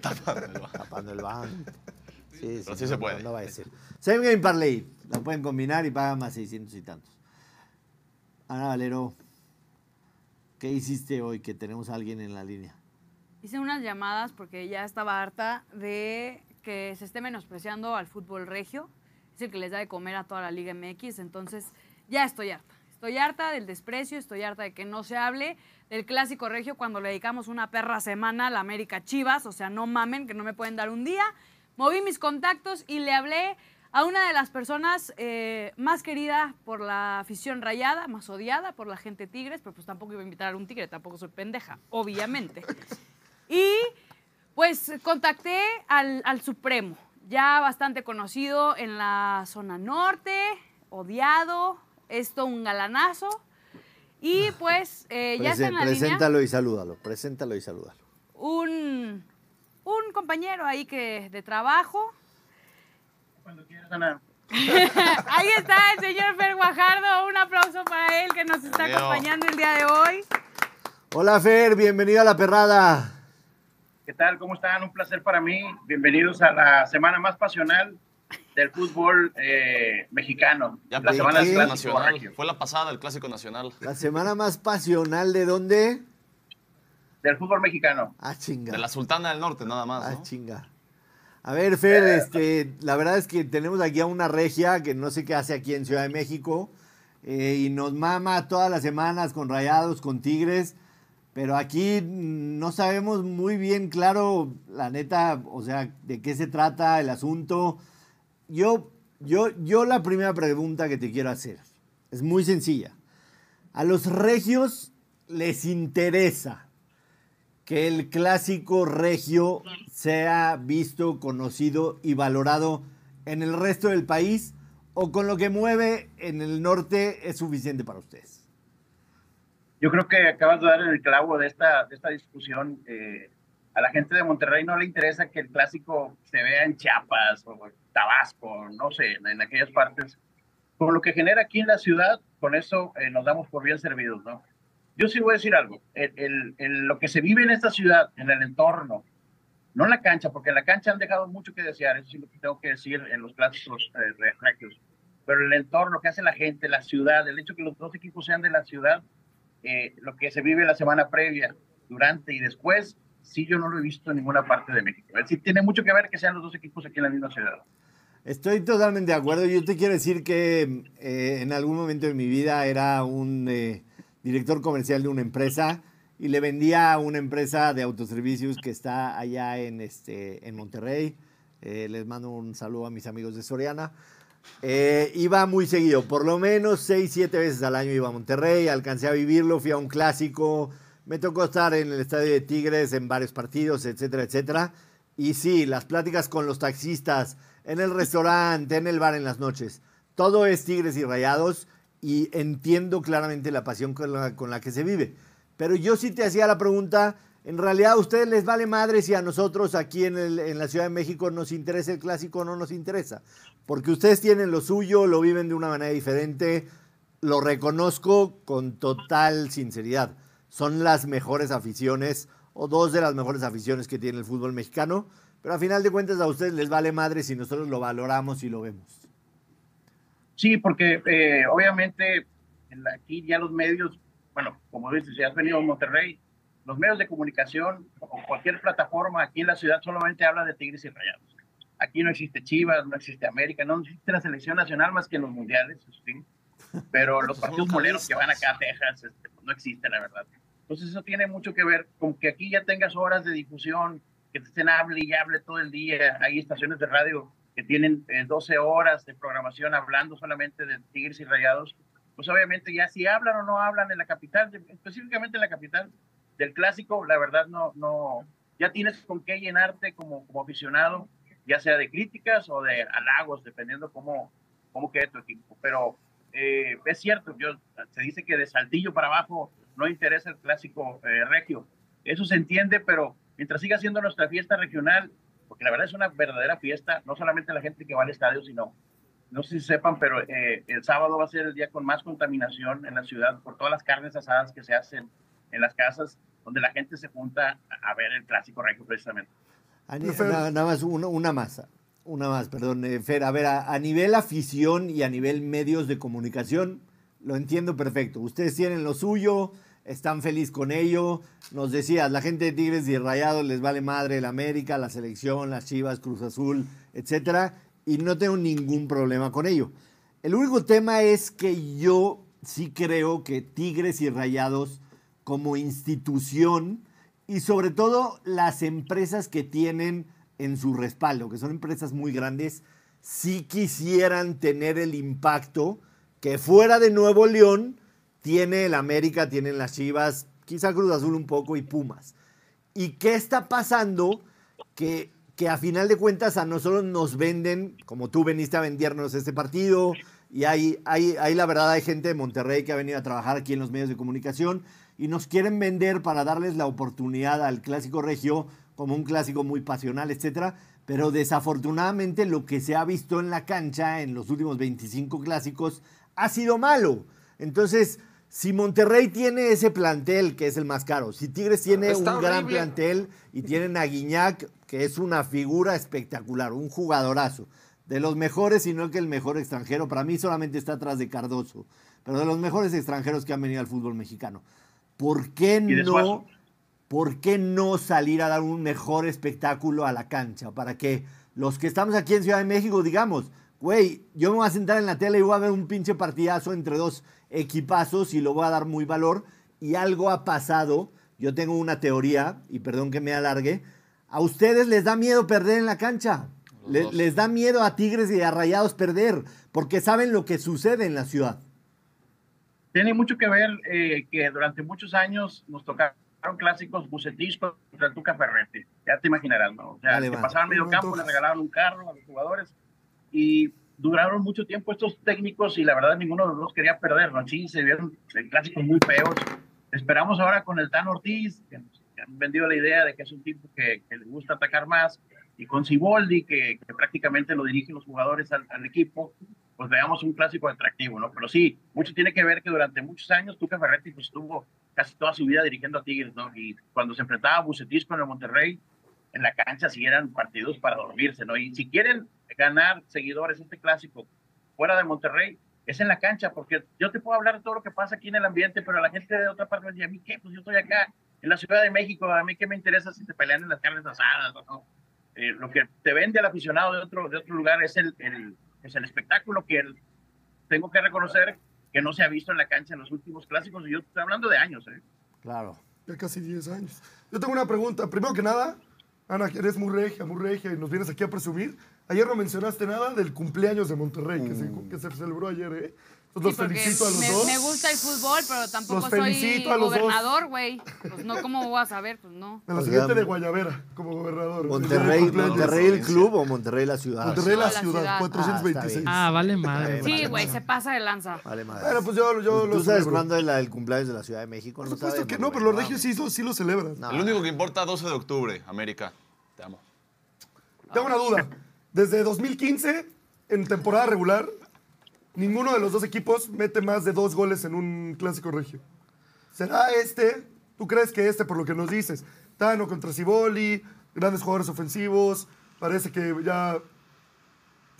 Tapando el banco. Sí, Pero sí no, se no, puede. No, va a decir. Same Game Parlay. La pueden combinar y pagan más 600 y tantos. Ana Valero, ¿qué hiciste hoy que tenemos a alguien en la línea? Hice unas llamadas porque ya estaba harta de que se esté menospreciando al fútbol regio. Es el que les da de comer a toda la Liga MX. Entonces, ya estoy harta. Estoy harta del desprecio, estoy harta de que no se hable del clásico regio cuando le dedicamos una perra semana a la América Chivas. O sea, no mamen, que no me pueden dar un día. Moví mis contactos y le hablé a una de las personas eh, más querida por la afición rayada, más odiada por la gente tigres, pero pues tampoco iba a invitar a un tigre, tampoco soy pendeja, obviamente. Y pues contacté al, al Supremo, ya bastante conocido en la zona norte, odiado, esto un galanazo. Y pues eh, ya está en la línea preséntalo y salúdalo. Preséntalo y salúdalo. un, un compañero ahí que de trabajo. Cuando quieras, Ana. ahí está el señor Fer Guajardo, un aplauso para él que nos está acompañando el día de hoy. Hola Fer, bienvenido a La Perrada. ¿Qué tal? ¿Cómo están? Un placer para mí. Bienvenidos a la semana más pasional del fútbol eh, mexicano. Ya la semana el del clásico nacional. Fue la pasada, el clásico nacional. La semana más pasional de dónde? Del fútbol mexicano. Ah, chinga. De la Sultana del Norte, nada más. Ah, ¿no? chinga. A ver, Fer, este, la verdad es que tenemos aquí a una regia que no sé qué hace aquí en Ciudad de México eh, y nos mama todas las semanas con rayados, con tigres, pero aquí no sabemos muy bien, claro, la neta, o sea, de qué se trata el asunto. Yo, yo, yo la primera pregunta que te quiero hacer es muy sencilla. A los regios les interesa que el clásico regio sea visto, conocido y valorado en el resto del país o con lo que mueve en el norte es suficiente para ustedes? Yo creo que acabas de dar el clavo de esta, de esta discusión. Eh, a la gente de Monterrey no le interesa que el clásico se vea en Chiapas o Tabasco, no sé, en, aquellas partes. Con lo que genera aquí en la ciudad, con eso eh, nos damos por bien servidos, ¿no? Yo sí voy a decir algo. El, el- el- lo que se vive en esta ciudad, en el entorno, no en la cancha, porque en la cancha han dejado mucho que desear, eso sí lo que tengo que decir en los clásicos eh, re- regios. Pero el entorno, que hace la gente, la ciudad, el hecho que los dos equipos sean de la ciudad, eh, lo que se vive la semana previa, durante y después, sí yo no lo he visto en ninguna parte de México. Es decir, tiene mucho que ver que sean los dos equipos aquí en la misma ciudad. Estoy totalmente de acuerdo. Yo te quiero decir que eh, en algún momento de mi vida era un eh, director comercial de una empresa y le vendía a una empresa de autoservicios que está allá en, este, en Monterrey. Eh, les mando un saludo a mis amigos de Soriana. Eh, iba muy seguido, por lo menos seis, siete veces al año iba a Monterrey, alcancé a vivirlo, fui a un clásico, me tocó estar en el estadio de Tigres en varios partidos, etcétera, etcétera. Y sí, las pláticas con los taxistas, en el restaurante, en el bar en las noches, todo es Tigres y Rayados y entiendo claramente la pasión con la, con la que se vive. Pero yo sí te hacía la pregunta, en realidad a ustedes les vale madre si a nosotros aquí en, el- en la Ciudad de México nos interesa el clásico o no nos interesa. Porque ustedes tienen lo suyo, lo viven de una manera diferente, lo reconozco con total sinceridad. Son las mejores aficiones o dos de las mejores aficiones que tiene el fútbol mexicano, pero a final de cuentas a ustedes les vale madre si nosotros lo valoramos y lo vemos. Sí, porque eh, obviamente aquí ya los medios, bueno, como dices, si has venido a Monterrey, los medios de comunicación o cualquier plataforma aquí en la ciudad solamente habla de Tigres y Rayados. Aquí no existe Chivas, no existe América, no existe la selección nacional más que en los mundiales, sí. Pero los Son partidos moleros que van acá a Texas este, pues, no existen, la verdad. Entonces eso tiene mucho que ver con que aquí ya tengas horas de difusión, que te estén hable y hable todo el día. Hay estaciones de radio que tienen eh, 12 horas de programación hablando solamente de Tigres y Rayados. Pues obviamente ya si hablan o no hablan en la capital, específicamente en la capital del clásico, la verdad no, no, ya tienes con qué llenarte como, como aficionado, ya sea de críticas o de halagos, dependiendo cómo, cómo quede tu equipo. Pero eh, es cierto, yo, se dice que de Saltillo para abajo no interesa el clásico eh, regio. Eso se entiende, pero mientras siga siendo nuestra fiesta regional, porque la verdad es una verdadera fiesta, no solamente la gente que va al estadio, sino, no sé si sepan, pero eh, el sábado va a ser el día con más contaminación en la ciudad por todas las carnes asadas que se hacen en las casas, donde la gente se junta a ver el clásico regio precisamente. Nada más, una, una más. Una más, perdón, eh, Fer. A ver, a, a nivel afición y a nivel medios de comunicación, lo entiendo perfecto. Ustedes tienen lo suyo, están felices con ello. Nos decías, la gente de Tigres y Rayados les vale madre el América, la selección, las Chivas, Cruz Azul, etcétera, y no tengo ningún problema con ello. El único tema es que yo sí creo que Tigres y Rayados como institución y sobre todo las empresas que tienen en su respaldo, que son empresas muy grandes, sí quisieran tener el impacto que fuera de Nuevo León tiene el América, tienen las Chivas, quizá Cruz Azul un poco y Pumas. ¿Y qué está pasando? Que, que a final de cuentas a nosotros nos venden, como tú veniste a vendernos este partido, y hay, hay, hay la verdad, hay gente de Monterrey que ha venido a trabajar aquí en los medios de comunicación y nos quieren vender para darles la oportunidad al clásico regio como un clásico muy pasional, etcétera. Pero desafortunadamente lo que se ha visto en la cancha en los últimos 25 clásicos ha sido malo. Entonces, si Monterrey tiene ese plantel, que es el más caro, si Tigres tiene Está un gran plantel y tienen a Guiñac, que es una figura espectacular, un jugadorazo, de los mejores, y no que el mejor extranjero, para mí solamente está atrás de Cardoso, pero de los mejores extranjeros que han venido al fútbol mexicano. ¿Por qué no? ¿por qué no salir a dar un mejor espectáculo a la cancha? Para que los que estamos aquí en Ciudad de México digamos, güey, yo me voy a sentar en la tele y voy a ver un pinche partidazo entre dos equipazos y lo voy a dar muy valor. Y algo ha pasado, yo tengo una teoría, y perdón que me alargue, a ustedes les da miedo perder en la cancha. Le- les da miedo a Tigres y a Rayados perder, porque saben lo que sucede en la ciudad. Tiene mucho que ver eh, que durante muchos años nos tocaron clásicos Bucetich contra el Tuca Ferretti. Ya te imaginarás, ¿no? O sea, Dale, que va. pasaban medio campo, le regalaban un carro a los jugadores y duraron mucho tiempo estos técnicos y la verdad ninguno de los quería perder, ¿no? Sí, se vieron clásicos muy feos. Esperamos ahora con el Tan Ortiz, que han vendido la idea de que es un tipo que, que le gusta atacar más, y con Siboldi, que, prácticamente lo dirigen los jugadores al, equipo, pues veamos un clásico atractivo, ¿no? Pero sí, mucho tiene que ver que durante muchos años Tuca Ferretti pues estuvo casi toda su vida dirigiendo a Tigres, ¿no? Y cuando se enfrentaba a Bucetis con el Monterrey, en la cancha sí eran partidos para dormirse, ¿no? Y si quieren ganar seguidores este clásico fuera de Monterrey, es en la cancha, porque yo te puedo hablar de todo lo que pasa aquí en el ambiente, pero la gente de otra parte me dice, ¿a mí qué? Pues yo estoy acá en la Ciudad de México, ¿a mí qué me interesa si te pelean en las carnes asadas o no? Eh, lo que te vende al aficionado de otro, de otro lugar es el, el, es el espectáculo que el- tengo que reconocer que no se ha visto en la cancha en los últimos clásicos, y yo estoy hablando de años, ¿eh? Claro. Ya casi 10 años. Yo tengo una pregunta. Primero que nada, Ana, eres muy regia, muy regia y nos vienes aquí a presumir. Ayer no mencionaste nada del cumpleaños de Monterrey, que, se, que se celebró ayer, ¿eh? Sí, los felicito a los me, dos. me gusta el fútbol, pero tampoco Los soy a los gobernador, güey. Pues no, ¿cómo voy a saber? Pues no. De la siguiente de Guayavera, como gobernador. Monterrey, El. Monterrey el club o Monterrey la ciudad. Monterrey la No, ciudad, ciudad. 426. Ah, vale madre. Sí, güey. Se pasa de lanza. Vale, madre. Bueno, pues yo, yo lo ¿Tú sabes cuándo es cumpleaños de la Ciudad de México? Por No supuesto sabes, que no, pero los regios sí, lo- sí lo celebran. No. El único que importa 12 de octubre, América. Te amo. Tengo una duda. Desde 2015, en temporada regular, ninguno de los dos equipos mete más de dos goles en un clásico regio. ¿Será este? ¿Tú crees que este, por lo que nos dices? Tano contra Ciboli, grandes jugadores ofensivos, parece que ya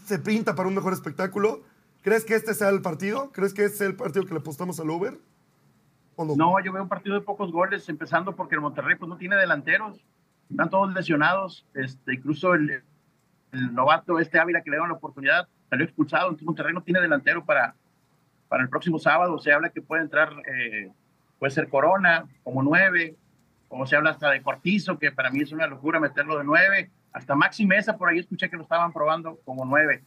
se pinta para un mejor espectáculo. ¿Crees que este sea el partido? ¿Crees que este sea el partido que le apostamos al over? ¿O no? No, yo veo un partido de pocos goles, empezando porque el Monterrey pues, no tiene delanteros. Están todos lesionados. Este, incluso el, el novato este Ávila que le dieron la oportunidad salió expulsado. Entonces Monterrey no tiene delantero para, para el próximo sábado. Se habla que puede entrar, eh, puede ser Corona como nueve, como se habla hasta de Cortizo, que para mí es una locura meterlo de nueve. Hasta Maxi Mesa, por ahí escuché que lo estaban probando como nueve.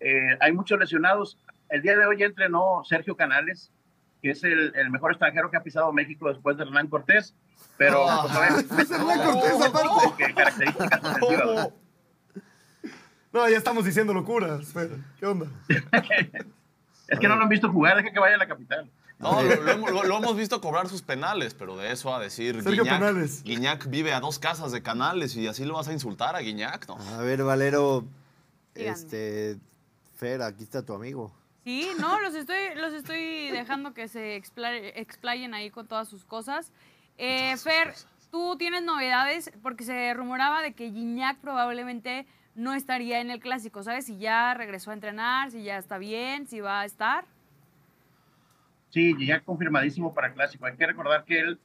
Eh, hay muchos lesionados. El día de hoy entrenó Sergio Canales, que es el, el mejor extranjero que ha pisado México después de Hernán Cortés. Pero, pues, Es Hernán Cortés, aparte. características ofensivas. No, ya estamos diciendo locuras. Fer. ¿Qué onda? Es que no lo han visto jugar, deja que vaya a la capital. No, lo, lo hemos, lo- lo hemos visto cobrar sus penales, pero de eso a decir Sergio Guiñac, Penales. Guiñac vive a dos casas de canales y así lo vas a insultar a Guiñac, ¿no? A ver, Valero, Díganme. este, Fer, aquí está tu amigo. Sí, no, los estoy, los estoy dejando que se expla- explayen ahí con todas sus cosas. Eh, Fer, tú tienes novedades porque se rumoraba de que Gignac probablemente no estaría en el clásico, ¿sabes? Si ya regresó a entrenar, si ya está bien, si va a estar. Sí, ya confirmadísimo para el clásico. Hay que recordar que él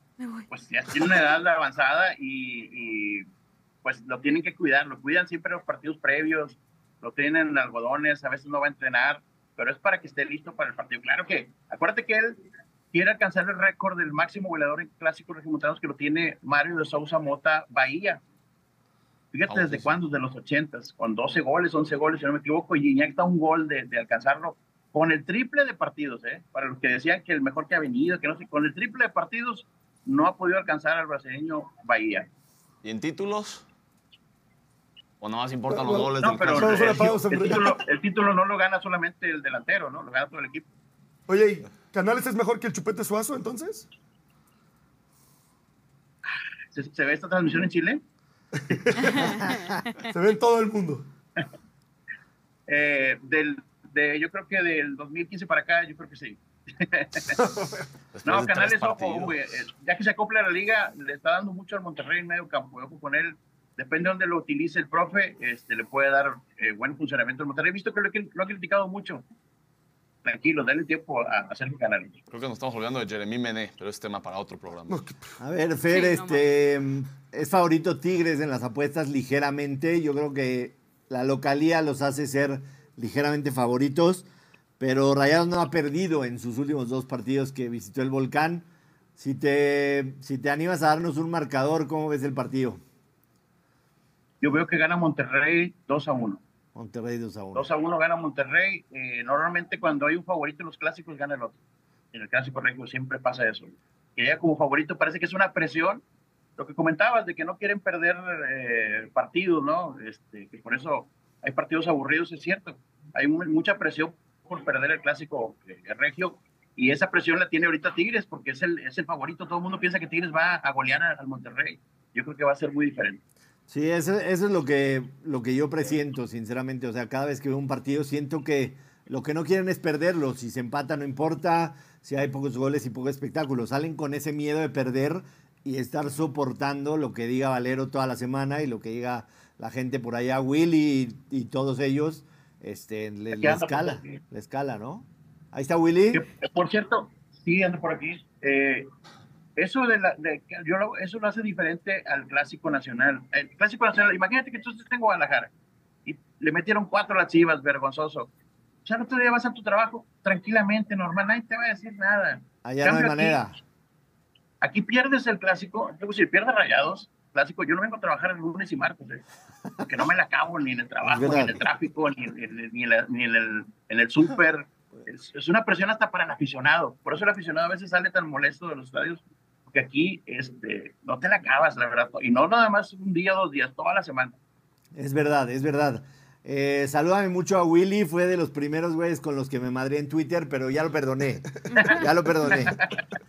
pues ya tiene una edad avanzada y, y, pues lo tienen que cuidar. Lo cuidan siempre en los partidos previos, lo tienen en algodones, a veces no va a entrenar, pero es para que esté listo para el partido. Claro que, acuérdate que él quiere alcanzar el récord del máximo goleador en clásicos regiomontanos que lo tiene Mario de Sousa Mota Bahía. Fíjate desde sí. cuándo, desde los 80, con 12 goles, 11 goles, si no me equivoco, y Gignac está a un gol de, de alcanzarlo con el triple de partidos, ¿eh? Para los que decían que el mejor que ha venido, que no sé, con el triple de partidos no ha podido alcanzar al brasileño Bahía. ¿Y en títulos? ¿O nada más importan los goles No, del pero el, título, el título no lo gana solamente el delantero, ¿no? Lo gana todo el equipo. Oye, ¿y ¿Canales es mejor que el Chupete Suazo entonces? ¿Se, se ve esta transmisión en Chile? Se ve en todo el mundo. Eh, del, de, yo creo que del 2015 para acá, yo creo que sí. No, Canales, ojo, güey, eh, ya que se acopla a la liga, le está dando mucho al Monterrey en medio campo. Ojo con él. Depende de dónde lo utilice el profe, este, le puede dar eh, buen funcionamiento al Monterrey. He visto que lo, lo ha criticado mucho. Tranquilo, dale tiempo a, a Sergio Canales. Creo que nos estamos olvidando de Jeremy Mené, pero es tema para otro programa. A ver, Fer, Sí, no este, es favorito Tigres en las apuestas ligeramente. Yo creo que la localía los hace ser ligeramente favoritos, pero Rayados no ha perdido en sus últimos dos partidos que visitó el Volcán. Si te, si te animas a darnos un marcador, ¿cómo ves el partido? Yo veo que gana Monterrey 2 a 1. Monterrey 2 a 1. 2 a 1 gana Monterrey. Eh, normalmente cuando hay un favorito en los clásicos gana el otro. En el clásico regio siempre pasa eso. Que ya como favorito parece que es una presión. Lo que comentabas de que no quieren perder eh, partidos, ¿no? Este, que por eso hay partidos aburridos, es cierto. Hay mu- mucha presión por perder el clásico eh, regio. Y esa presión la tiene ahorita Tigres porque es el, es el favorito. Todo el mundo piensa que Tigres va a golear al Monterrey. Yo creo que va a ser muy diferente. Sí, eso, eso es lo que, lo que yo presiento, sinceramente. O sea, cada vez que veo un partido siento que lo que no quieren es perderlo. Si se empata no importa, si hay pocos goles y poco espectáculo. Salen con ese miedo de perder y estar soportando lo que diga Valero toda la semana y lo que diga la gente por allá, Willy y, y todos ellos, este, le, anda escala, le escala, ¿no? Ahí está Willy. Por cierto, sí, ando por aquí. eh, eso, de la, de, yo lo, eso lo hace diferente al Clásico Nacional. El Clásico Nacional, imagínate que tú estés en Guadalajara y le metieron cuatro a las chivas, vergonzoso. O sea, el otro día vas a tu trabajo tranquilamente, normal, nadie te va a decir nada. Allá no hay Cambio aquí, manera. Aquí pierdes el Clásico, luego si pierdes rayados, clásico, yo no vengo a trabajar el lunes y martes, ¿eh? porque no me la acabo ni en el trabajo, ni en el tráfico, ni, en- ni en, la- ni en el, en el súper. Es, es una presión hasta para el aficionado. Por eso el aficionado a veces sale tan molesto de los estadios, porque aquí este, no te la acabas, la verdad. Y no nada más un día, dos días, toda la semana. Es verdad, es verdad. Eh, salúdame mucho a Willy, fue de los primeros güeyes con los que me madré en Twitter, pero ya lo perdoné. Ya lo perdoné.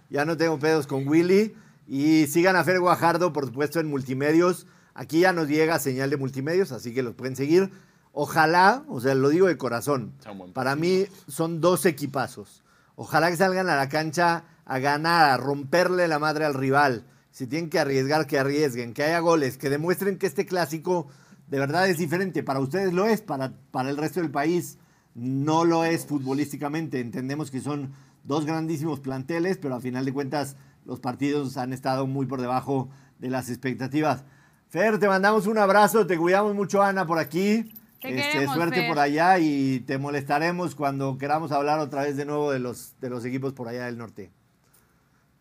Ya no tengo pedos con Willy. Y sigan a Fer Guajardo, por supuesto, en multimedios. Aquí ya nos llega señal de multimedios, así que los pueden seguir. Ojalá, o sea, lo digo de corazón, para mí son dos equipazos. Ojalá que salgan a la cancha a ganar, a romperle la madre al rival. Si tienen que arriesgar, que arriesguen, que haya goles, que demuestren que este clásico de verdad es diferente. Para ustedes lo es, para, para el resto del país no lo es futbolísticamente. Entendemos que son dos grandísimos planteles, pero a final de cuentas los partidos han estado muy por debajo de las expectativas. Fer, te mandamos un abrazo, te cuidamos mucho, Ana, por aquí. Te Este, queremos, suerte Fer. por allá y te molestaremos cuando queramos hablar otra vez de nuevo de los, de los equipos por allá del norte.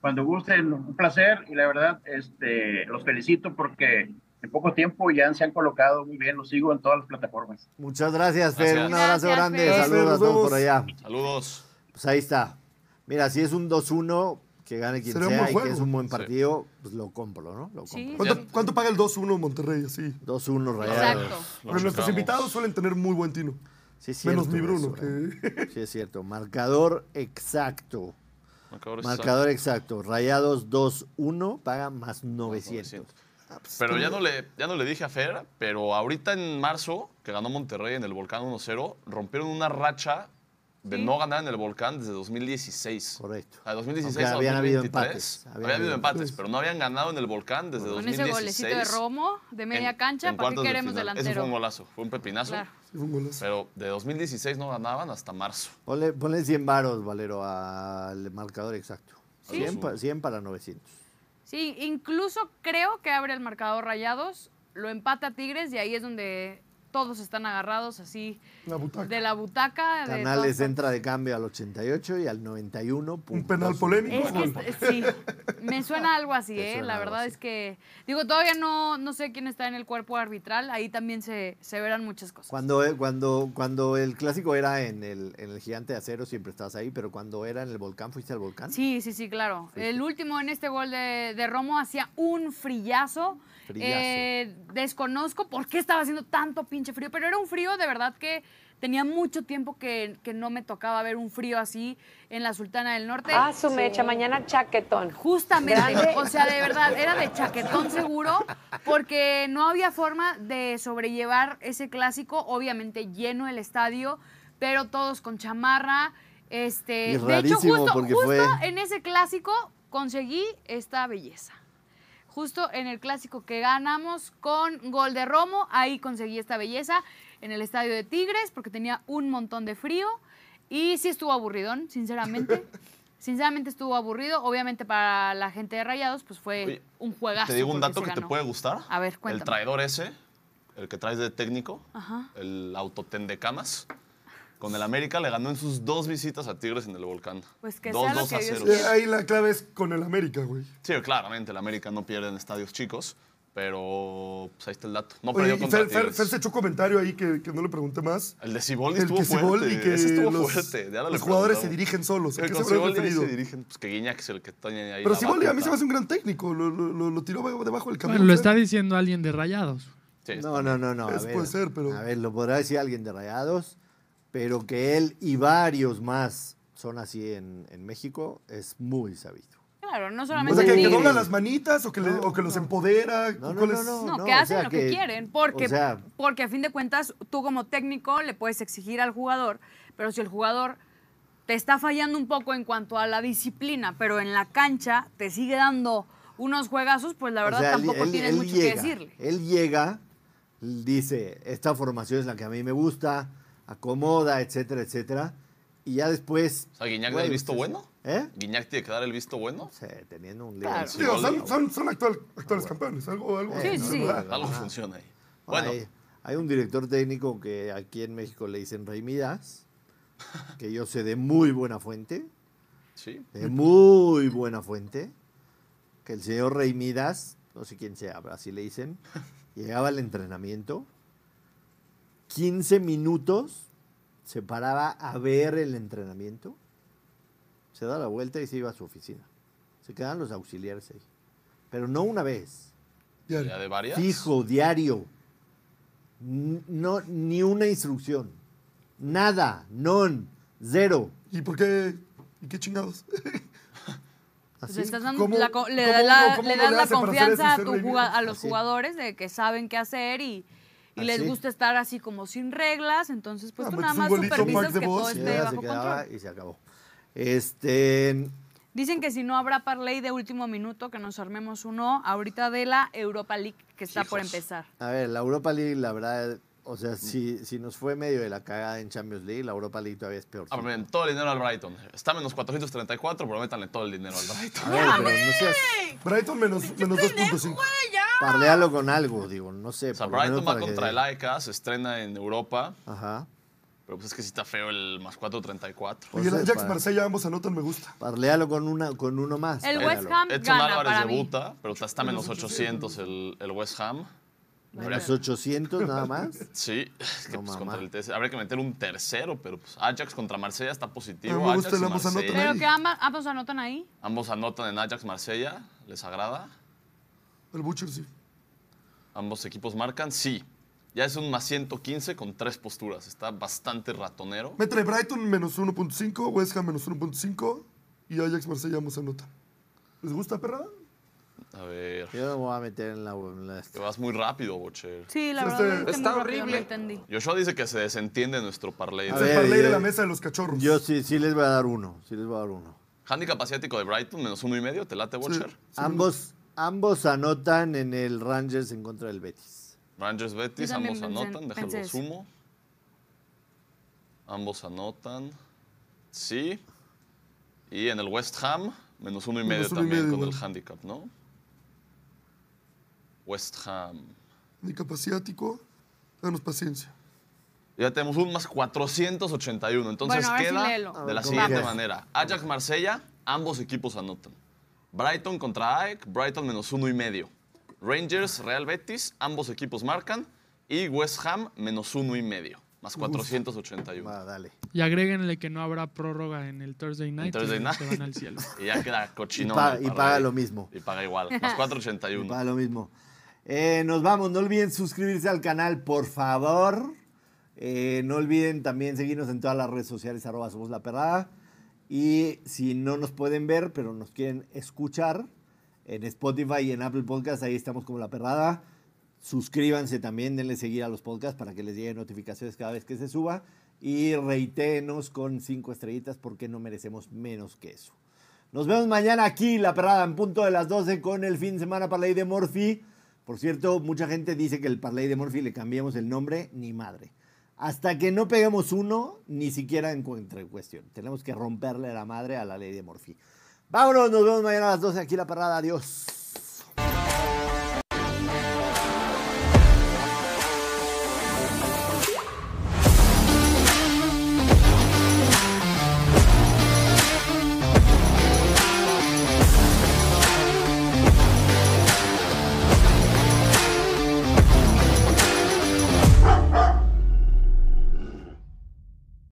Cuando gusten, un placer y la verdad, este, los felicito porque en poco tiempo ya se han colocado muy bien, los sigo en todas las plataformas. Muchas gracias, Fer. Gracias. Un abrazo Gracias, grande. Fer. Saludos a todos por allá. Saludos. Pues ahí está. Mira, si es un 2-1, que gane quien Sería sea y que es un buen Sí. partido, pues lo compro, ¿no? Lo compro. Sí. ¿Cuánto, cuánto paga el 2-1 Monterrey? Así. 2-1 rayados. Exacto. Porque nuestros checamos. invitados suelen tener muy buen tino. Sí, es cierto Menos mi Bruno. eso, que- Sí, es cierto. Marcador exacto. Marcador Marcador exacto. Rayados 2-1, paga más 900. 900. Pero ya no, le, ya no le dije a Fer, pero ahorita en marzo, que ganó Monterrey en el Volcán 1-0, rompieron una racha de Sí. no ganar en el Volcán desde 2016. Correcto. O sea, de 2016 Aunque a habían habido 2023, empates. Había habido empates, pero no habían ganado en el Volcán desde Con 2016. ese golecito de Romo de media en- cancha, en ¿para qué de queremos final. Ese fue delantero? un golazo, fue un pepinazo. Claro. Sí, fue un golazo. Pero de 2016 no ganaban hasta marzo. Ponle, ponle 100 varos, Valero, al marcador exacto. Sí. 100, pa- 100 para 900. Sí, incluso creo que abre el marcador Rayados, lo empata Tigres y ahí es donde todos están agarrados así La butaca. de la butaca. de Canales todas entra de cambio al 88 y al 91. Un penal polémico. Es que est- sí, me suena algo así, ¿eh? La verdad así. es que, digo, todavía no, no sé quién está en el cuerpo arbitral, ahí también se, se verán muchas cosas. Cuando, eh, cuando, cuando el clásico era en el, en el Gigante de Acero, siempre estabas ahí, pero cuando era en el Volcán, ¿fuiste al Volcán? Sí, sí, sí, claro. El último en este gol de, de Romo hacía un frillazo. Eh, desconozco por qué estaba haciendo tanto pinche frío, pero era un frío de verdad que tenía mucho tiempo que, que no me tocaba ver un frío así en la Sultana del Norte. Ah, su mecha, mañana chaquetón. Justamente, Grande. o sea, de verdad, era de chaquetón seguro, porque no había forma de sobrellevar ese clásico, obviamente lleno el estadio, pero todos con chamarra. Este, Y de hecho, justo, porque justo fue- en ese clásico conseguí esta belleza. Justo en el clásico que ganamos con gol de Romo, ahí conseguí esta belleza en el estadio de Tigres, porque tenía un montón de frío. Y sí estuvo aburridón, sinceramente. Sinceramente estuvo aburrido. Obviamente para la gente de Rayados, pues fue Oye, un juegazo. Te digo un dato que te puede gustar. A ver, El cuéntame. traidor ese, el que traes de técnico, Ajá. el autotendecamas, con el América le ganó en sus dos visitas a Tigres en el Volcán. Pues que Dos, sea lo dos que a Dios cero. Eh, quiera. ahí la clave es con el América, güey. Sí, claramente el América no pierde en estadios chicos, pero pues ahí está el dato. No Oye, perdió y contra Fer, Fer- Tigres. Fer se echó un comentario ahí que, que no le pregunté más. El de Ciboldi El estuvo que fuerte. y que Ese estuvo los, fuerte. ya no le los jugadores se preguntamos. dirigen solos. ¿A El qué se habrá Siboldi ahí referido? se dirigen, pues que Guiñac es el que tiene ahí Pero la Siboldi a mí se batuta. me hace un gran técnico. Lo, lo- lo- lo tiró debajo del camión. Bueno, lo Fer. está diciendo alguien de Rayados. Sí, No, no, no, no. A Eso ver, puede ser, pero- A ver, lo podrá decir alguien de Rayados, pero que él y varios más son así en, en México es muy sabido. Claro, no O solamente sea, que, que Tigres. dobla las manitas o que, le- No, o que los no. empodera. No, no, ¿Cuál no, es? no. No, que hacen o sea lo que, que- quieren, porque, o sea- porque a fin de cuentas tú como técnico le puedes exigir al jugador, pero si el jugador te está fallando un poco en cuanto a la disciplina, pero en la cancha te sigue dando unos juegazos, pues la verdad O tampoco él- tienes él mucho llega, que decirle. Él llega, dice, esta formación es la que a mí me gusta, acomoda, etcétera, etcétera. Y ya después... O sea, Guiñac da el visto bueno. ¿Eh? Guiñac tiene que dar el visto bueno. Sí, teniendo un Claro. líder. Sí, Digo, Siboldi. son, son, son actual- actuales campeones. Algo, algo Sí, así, sí. Algo funciona ahí. Bueno, Hay, hay un director técnico que aquí en México le dicen Rey Midas, que yo sé de muy buena fuente, sí. de muy buena fuente, que el señor Rey Midas, no sé quién sea, pero así le dicen, llegaba al entrenamiento, 15 minutos se paraba a ver el entrenamiento, se da la vuelta y se iba a su oficina. Se quedaban los auxiliares ahí. Pero no una vez, Diario. ¿Ya de varias? fijo, diario. No, ni una instrucción. Nada, non, cero. ¿Y por qué? ¿Y qué chingados? Pues Así. estás dando ¿Cómo- la co- le das la, le das confianza a, tu los Así. jugadores de que saben qué hacer y, y les gusta estar así como sin reglas. Entonces, pues Ah, tú nada más supervisas que todo voz. Esté bajo control. y se acabó. Este, Dicen que si no habrá parlay de último minuto, que nos armemos uno ahorita de la Europa League que está por empezar. a ver, la Europa League, la verdad, o sea, si, si nos fue medio de la cagada en Champions League, la Europa League todavía es peor. Ah, miren, todo el dinero al Brighton. Está menos 434, pero métanle todo el dinero al Brighton. A ver, pero no seas, Brighton menos, menos 2.5. parlealo con algo, digo, no sé. O sea, Brighton va para que- contra el AEK, se estrena en Europa, Ajá. pero pues es que sí está feo el más 434. Oye, el Pues, Ajax para- Marsella ambos anotan, me gusta. Parlealo con, una, con uno más. El parlealo. West Ham Edson gana Álvarez para mí. debuta, pero está menos 800 el, el West Ham. Menos 800 nada más. Sí, es que No, pues mamá. contra el TS habría que meter un tercero, pero pues Ajax contra Marsella está positivo. Ah, me gusta Ajax el y ambos anotan Marsella. Pero ahí. que ambas, ambos anotan ahí. Ambos anotan en Ajax Marsella, ¿les agrada? El Butcher sí. Ambos equipos marcan, sí. Ya es un más 115 con tres posturas. Está bastante ratonero. Métele Brighton menos 1.5, West Ham menos 1.5 y Ajax Marsella ambos anotan. ¿Les gusta, perra? A ver, Yo no me voy a meter en la. en la- te vas muy rápido, Bocher. Sí, la verdad. este- dijiste Está rápido, horrible. Entendí. Joshua dice que se desentiende nuestro parlay. A Es el parlay de la mesa de los cachorros. Yo sí, sí les voy a dar uno. Sí les voy a dar uno. Handicap asiático de Brighton, menos uno y medio. ¿Te late, Bocher? Sí. Ambos, ambos anotan en el Rangers en contra del Betis. Rangers Betis, ambos pensé- anotan. Déjalo sumo. Ambos anotan. Sí. Y en el West Ham, menos uno y medio Menos uno y también medio, con el handicap, ¿no? West Ham. Handicap asiático. Danos paciencia. Ya tenemos un más 481. Entonces Bueno, queda de la ver, ¿cómo siguiente manera. Ajax Marsella, ambos equipos anotan. Brighton contra AEK, Brighton menos uno y medio. Rangers, Real Betis, ambos equipos marcan. Y West Ham menos uno y medio. Más 481. Va, dale. Y agréguenle que no habrá prórroga en el Thursday Night. Thursday y Night. Se van al cielo. Y ya queda Y, cochino. paga, y paga lo mismo. Y paga igual. Más Y 481. paga lo mismo. Eh, nos vamos. No olviden suscribirse al canal, por favor. Eh, no olviden también seguirnos en todas las redes sociales, arroba somos la perrada. Y si no nos pueden ver, pero nos quieren escuchar, en Spotify y en Apple Podcast, ahí estamos como la perrada. Suscríbanse también, denle seguir a los podcasts para que les lleguen notificaciones cada vez que se suba. Y reitéenos con cinco estrellitas porque no merecemos menos que eso. Nos vemos mañana aquí, la perrada, en punto de las 12 con el fin de semana parlay de Morphy. Por cierto, mucha gente dice que el parlay de Morphy le cambiamos el nombre, ni madre. Hasta que no peguemos uno, ni siquiera encuentre cuestión. Tenemos que romperle la madre a la ley de Morphy. Vámonos, nos vemos mañana a las 12 aquí, la perrada. Adiós.